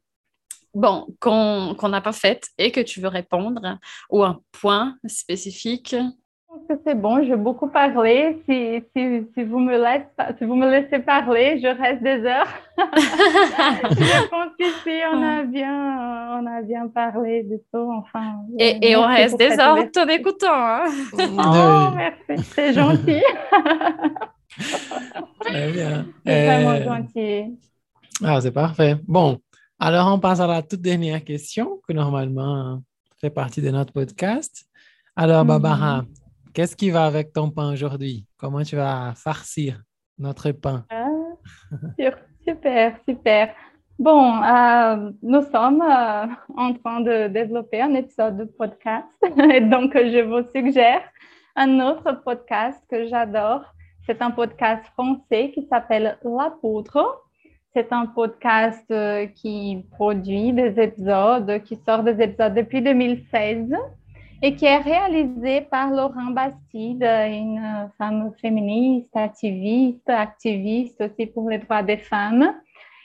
[SPEAKER 7] bon, qu'on qu'on n'a pas faite et que tu veux répondre ou un point spécifique?
[SPEAKER 8] Je pense que c'est bon, j'ai beaucoup parlé. Si, si, si, vous me laissez, si vous me laissez parler, je reste des heures. [LAUGHS] je pense qu'ici, on a bien, on a bien parlé de tout. Enfin,
[SPEAKER 7] Et, et on reste des heures t'en écoutant. hein. [LAUGHS]
[SPEAKER 8] Oh, merci, c'est gentil. [LAUGHS]
[SPEAKER 6] très bien.
[SPEAKER 8] C'est vraiment
[SPEAKER 6] Euh,
[SPEAKER 8] gentil.
[SPEAKER 6] Ah, c'est parfait. Bon, alors on passe à la toute dernière question que normalement fait partie de notre podcast. Alors, Barbara, qu'est-ce qui va avec ton pain aujourd'hui? Comment tu vas farcir notre pain?
[SPEAKER 8] Ah, super, super. Bon, euh, nous sommes euh, en train de développer un épisode de podcast. [LAUGHS] Et donc, je vous suggère un autre podcast que j'adore. C'est un podcast français qui s'appelle La Poudre. C'est un podcast euh, qui produit des épisodes, qui sort des épisodes depuis 2016 et qui est réalisé par Laurent Bastide, une femme féministe, activiste, activiste aussi pour les droits des femmes.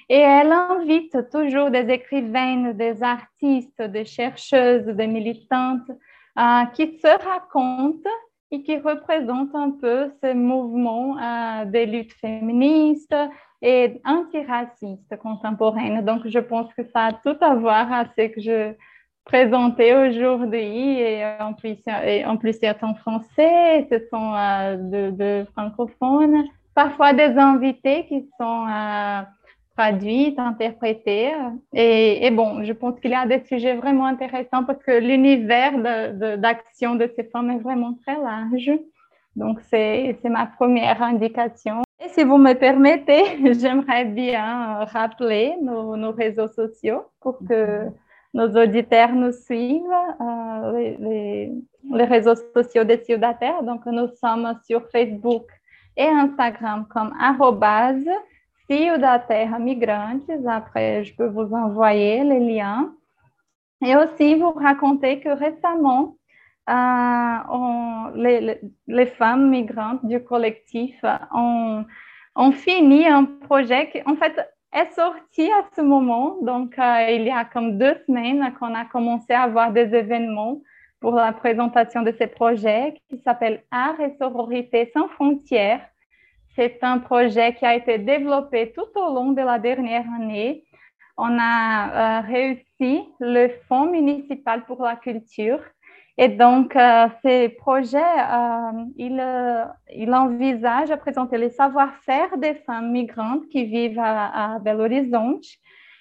[SPEAKER 8] Et elle invite toujours des écrivaines, des artistes, des chercheuses, des militantes euh, qui se racontent et qui représentent un peu ce mouvement euh, des luttes féministes et antiracistes contemporaines. Donc, je pense que ça a tout à voir avec ce que je présentais aujourd'hui et en plus, et en plus français, ce sont euh, de, francophones, parfois des invités qui sont euh, traduits, interprétés. Et, et, bon, je pense qu'il y a des sujets vraiment intéressants parce que l'univers d'action de, de, de, ces femmes est vraiment très large. Donc, c'est ma première indication. Et si vous me permettez, [LAUGHS] j'aimerais bien rappeler nos, réseaux sociaux pour que nos auditeurs nous suivent, euh, les, réseaux sociaux de Ciudater. Donc, nous sommes sur Facebook et Instagram comme arrobase Migrantes. Après, je peux vous envoyer les liens. Et aussi vous raconter que récemment, on, les, femmes migrantes du collectif ont, fini un projet qui, en fait, est sorti à ce moment. Donc, euh, il y a comme deux semaines qu'on a commencé à avoir des événements pour la présentation de ce projet qui s'appelle Art et Sororité sans frontières. C'est un projet qui a été développé tout au long de la dernière année. On a euh, réussi le Fonds municipal pour la culture. Et donc, euh, ces projets, euh, il, il, envisage à présenter les savoir-faire des femmes migrantes qui vivent à, à Belo Horizonte.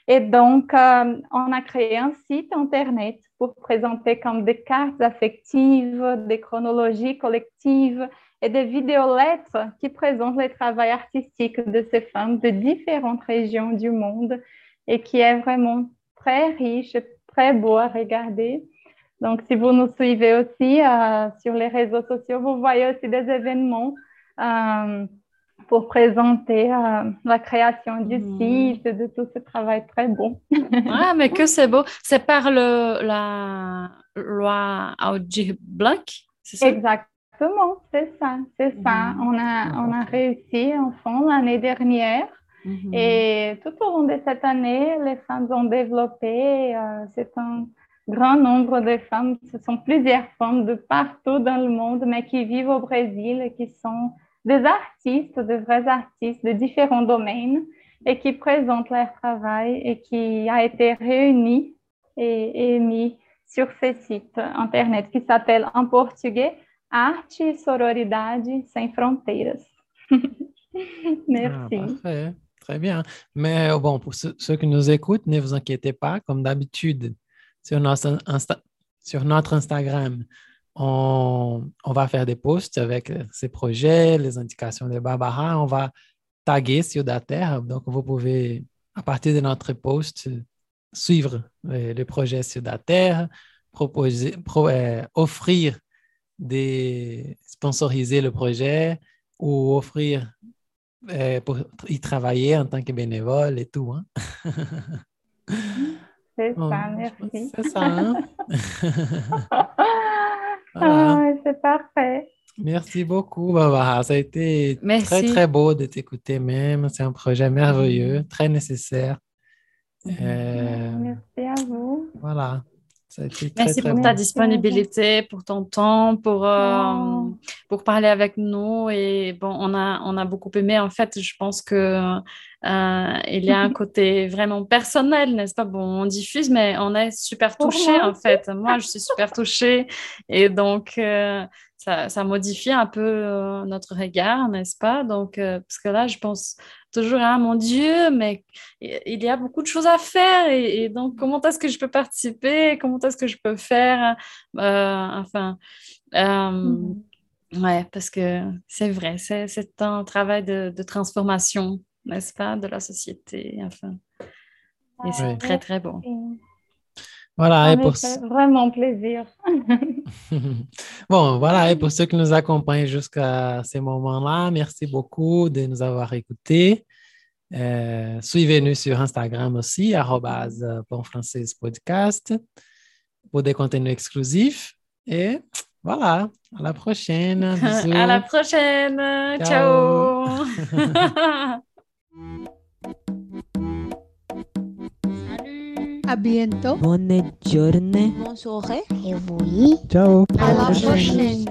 [SPEAKER 8] Et donc, euh, on a créé un site Internet pour présenter comme des cartes affectives, des chronologies collectives et des vidéolettres qui présentent les travaux artistiques de ces femmes de différentes régions du monde et qui est vraiment très riche, très beau à regarder. Donc, si vous nous suivez aussi euh, sur les réseaux sociaux, vous voyez aussi des événements euh, pour présenter euh, la création du mmh. site, de tout ce travail très beau. [LAUGHS]
[SPEAKER 7] ah, mais que c'est beau. C'est par le, la loi Audi Black, c'est ça?
[SPEAKER 8] Exactement, c'est ça, c'est mmh. ça. On a, on a réussi en fond l'année dernière. Mmh. Et tout au long de cette année, les femmes ont développé, euh, c'est un grand nombre de femmes, ce sont plusieurs femmes de partout dans le monde, mais qui vivent au Brésil qui sont des artistes, de vrais artistes de différents domaines et qui présentent leur travail et qui a été réuni et, et mis sur ce site internet qui s'appelle en portugais Arte e Sororidade Sem Fronteiras. [LAUGHS] Merci.
[SPEAKER 6] Ah. Très bien. Mais bon, pour ceux qui nous écoutent, ne vous inquiétez pas, comme d'habitude, sur notre, Instagram, on, on, va faire des posts avec ces projets, les indications de Barbara. On va taguer Ciudater. Donc, vous pouvez, à partir de notre post, suivre le, le projet Ciudater, proposer, pro, euh, offrir des, sponsoriser le projet ou offrir euh, pour y travailler en tant que bénévole et tout. Hein? [LAUGHS]
[SPEAKER 8] C'est
[SPEAKER 6] Bon,
[SPEAKER 8] ça, merci.
[SPEAKER 6] C'est ça, hein? [LAUGHS] [LAUGHS]
[SPEAKER 8] Ah,
[SPEAKER 6] Voilà.
[SPEAKER 8] ouais, c'est parfait.
[SPEAKER 6] Merci beaucoup, Barbara. Ça a été
[SPEAKER 7] Merci.
[SPEAKER 6] très, très beau de t'écouter même. C'est un projet merveilleux, très nécessaire. Euh,
[SPEAKER 8] Merci à vous.
[SPEAKER 6] voilà. Ça a été très,
[SPEAKER 7] Merci
[SPEAKER 6] très
[SPEAKER 7] pour ta disponibilité, pour ton temps, pour, euh,
[SPEAKER 8] Oh.
[SPEAKER 7] pour parler avec nous. Et bon, on a, on a beaucoup aimé. En fait, je pense que euh, il y a un [LAUGHS] côté vraiment personnel, n'est-ce pas? Bon, on diffuse, mais on est super touché
[SPEAKER 8] moi
[SPEAKER 7] en fait. Moi, je suis super touchée. Et donc, euh, ça, ça modifie un peu euh, notre regard, n'est-ce pas? Donc, euh, parce que là, je pense toujours, ah mon Dieu, mais il y a beaucoup de choses à faire. Et, et donc, comment est-ce que je peux participer? Comment est-ce que je peux faire? Euh, enfin, euh, ouais, parce que c'est vrai, c'est, un travail de, de transformation, n'est-ce pas, de la société. Enfin, et c'est très, très beau.
[SPEAKER 6] Voilà, et pour,
[SPEAKER 8] fait vraiment plaisir. [LAUGHS]
[SPEAKER 6] bon, voilà, et pour ceux qui nous accompagnent jusqu'à ces moments-là, merci beaucoup de nous avoir écoutés. Euh, Suivez-nous sur Instagram aussi, Française Podcast, pour des contenus exclusifs. Et voilà, à la prochaine. [LAUGHS] Bisous.
[SPEAKER 7] À la prochaine.
[SPEAKER 6] Ciao.
[SPEAKER 7] Ciao. [LAUGHS]
[SPEAKER 4] À bientôt.
[SPEAKER 2] Bonne journée.
[SPEAKER 5] Bonne soirée. Et oui.
[SPEAKER 2] Ciao.
[SPEAKER 4] À la prochaine.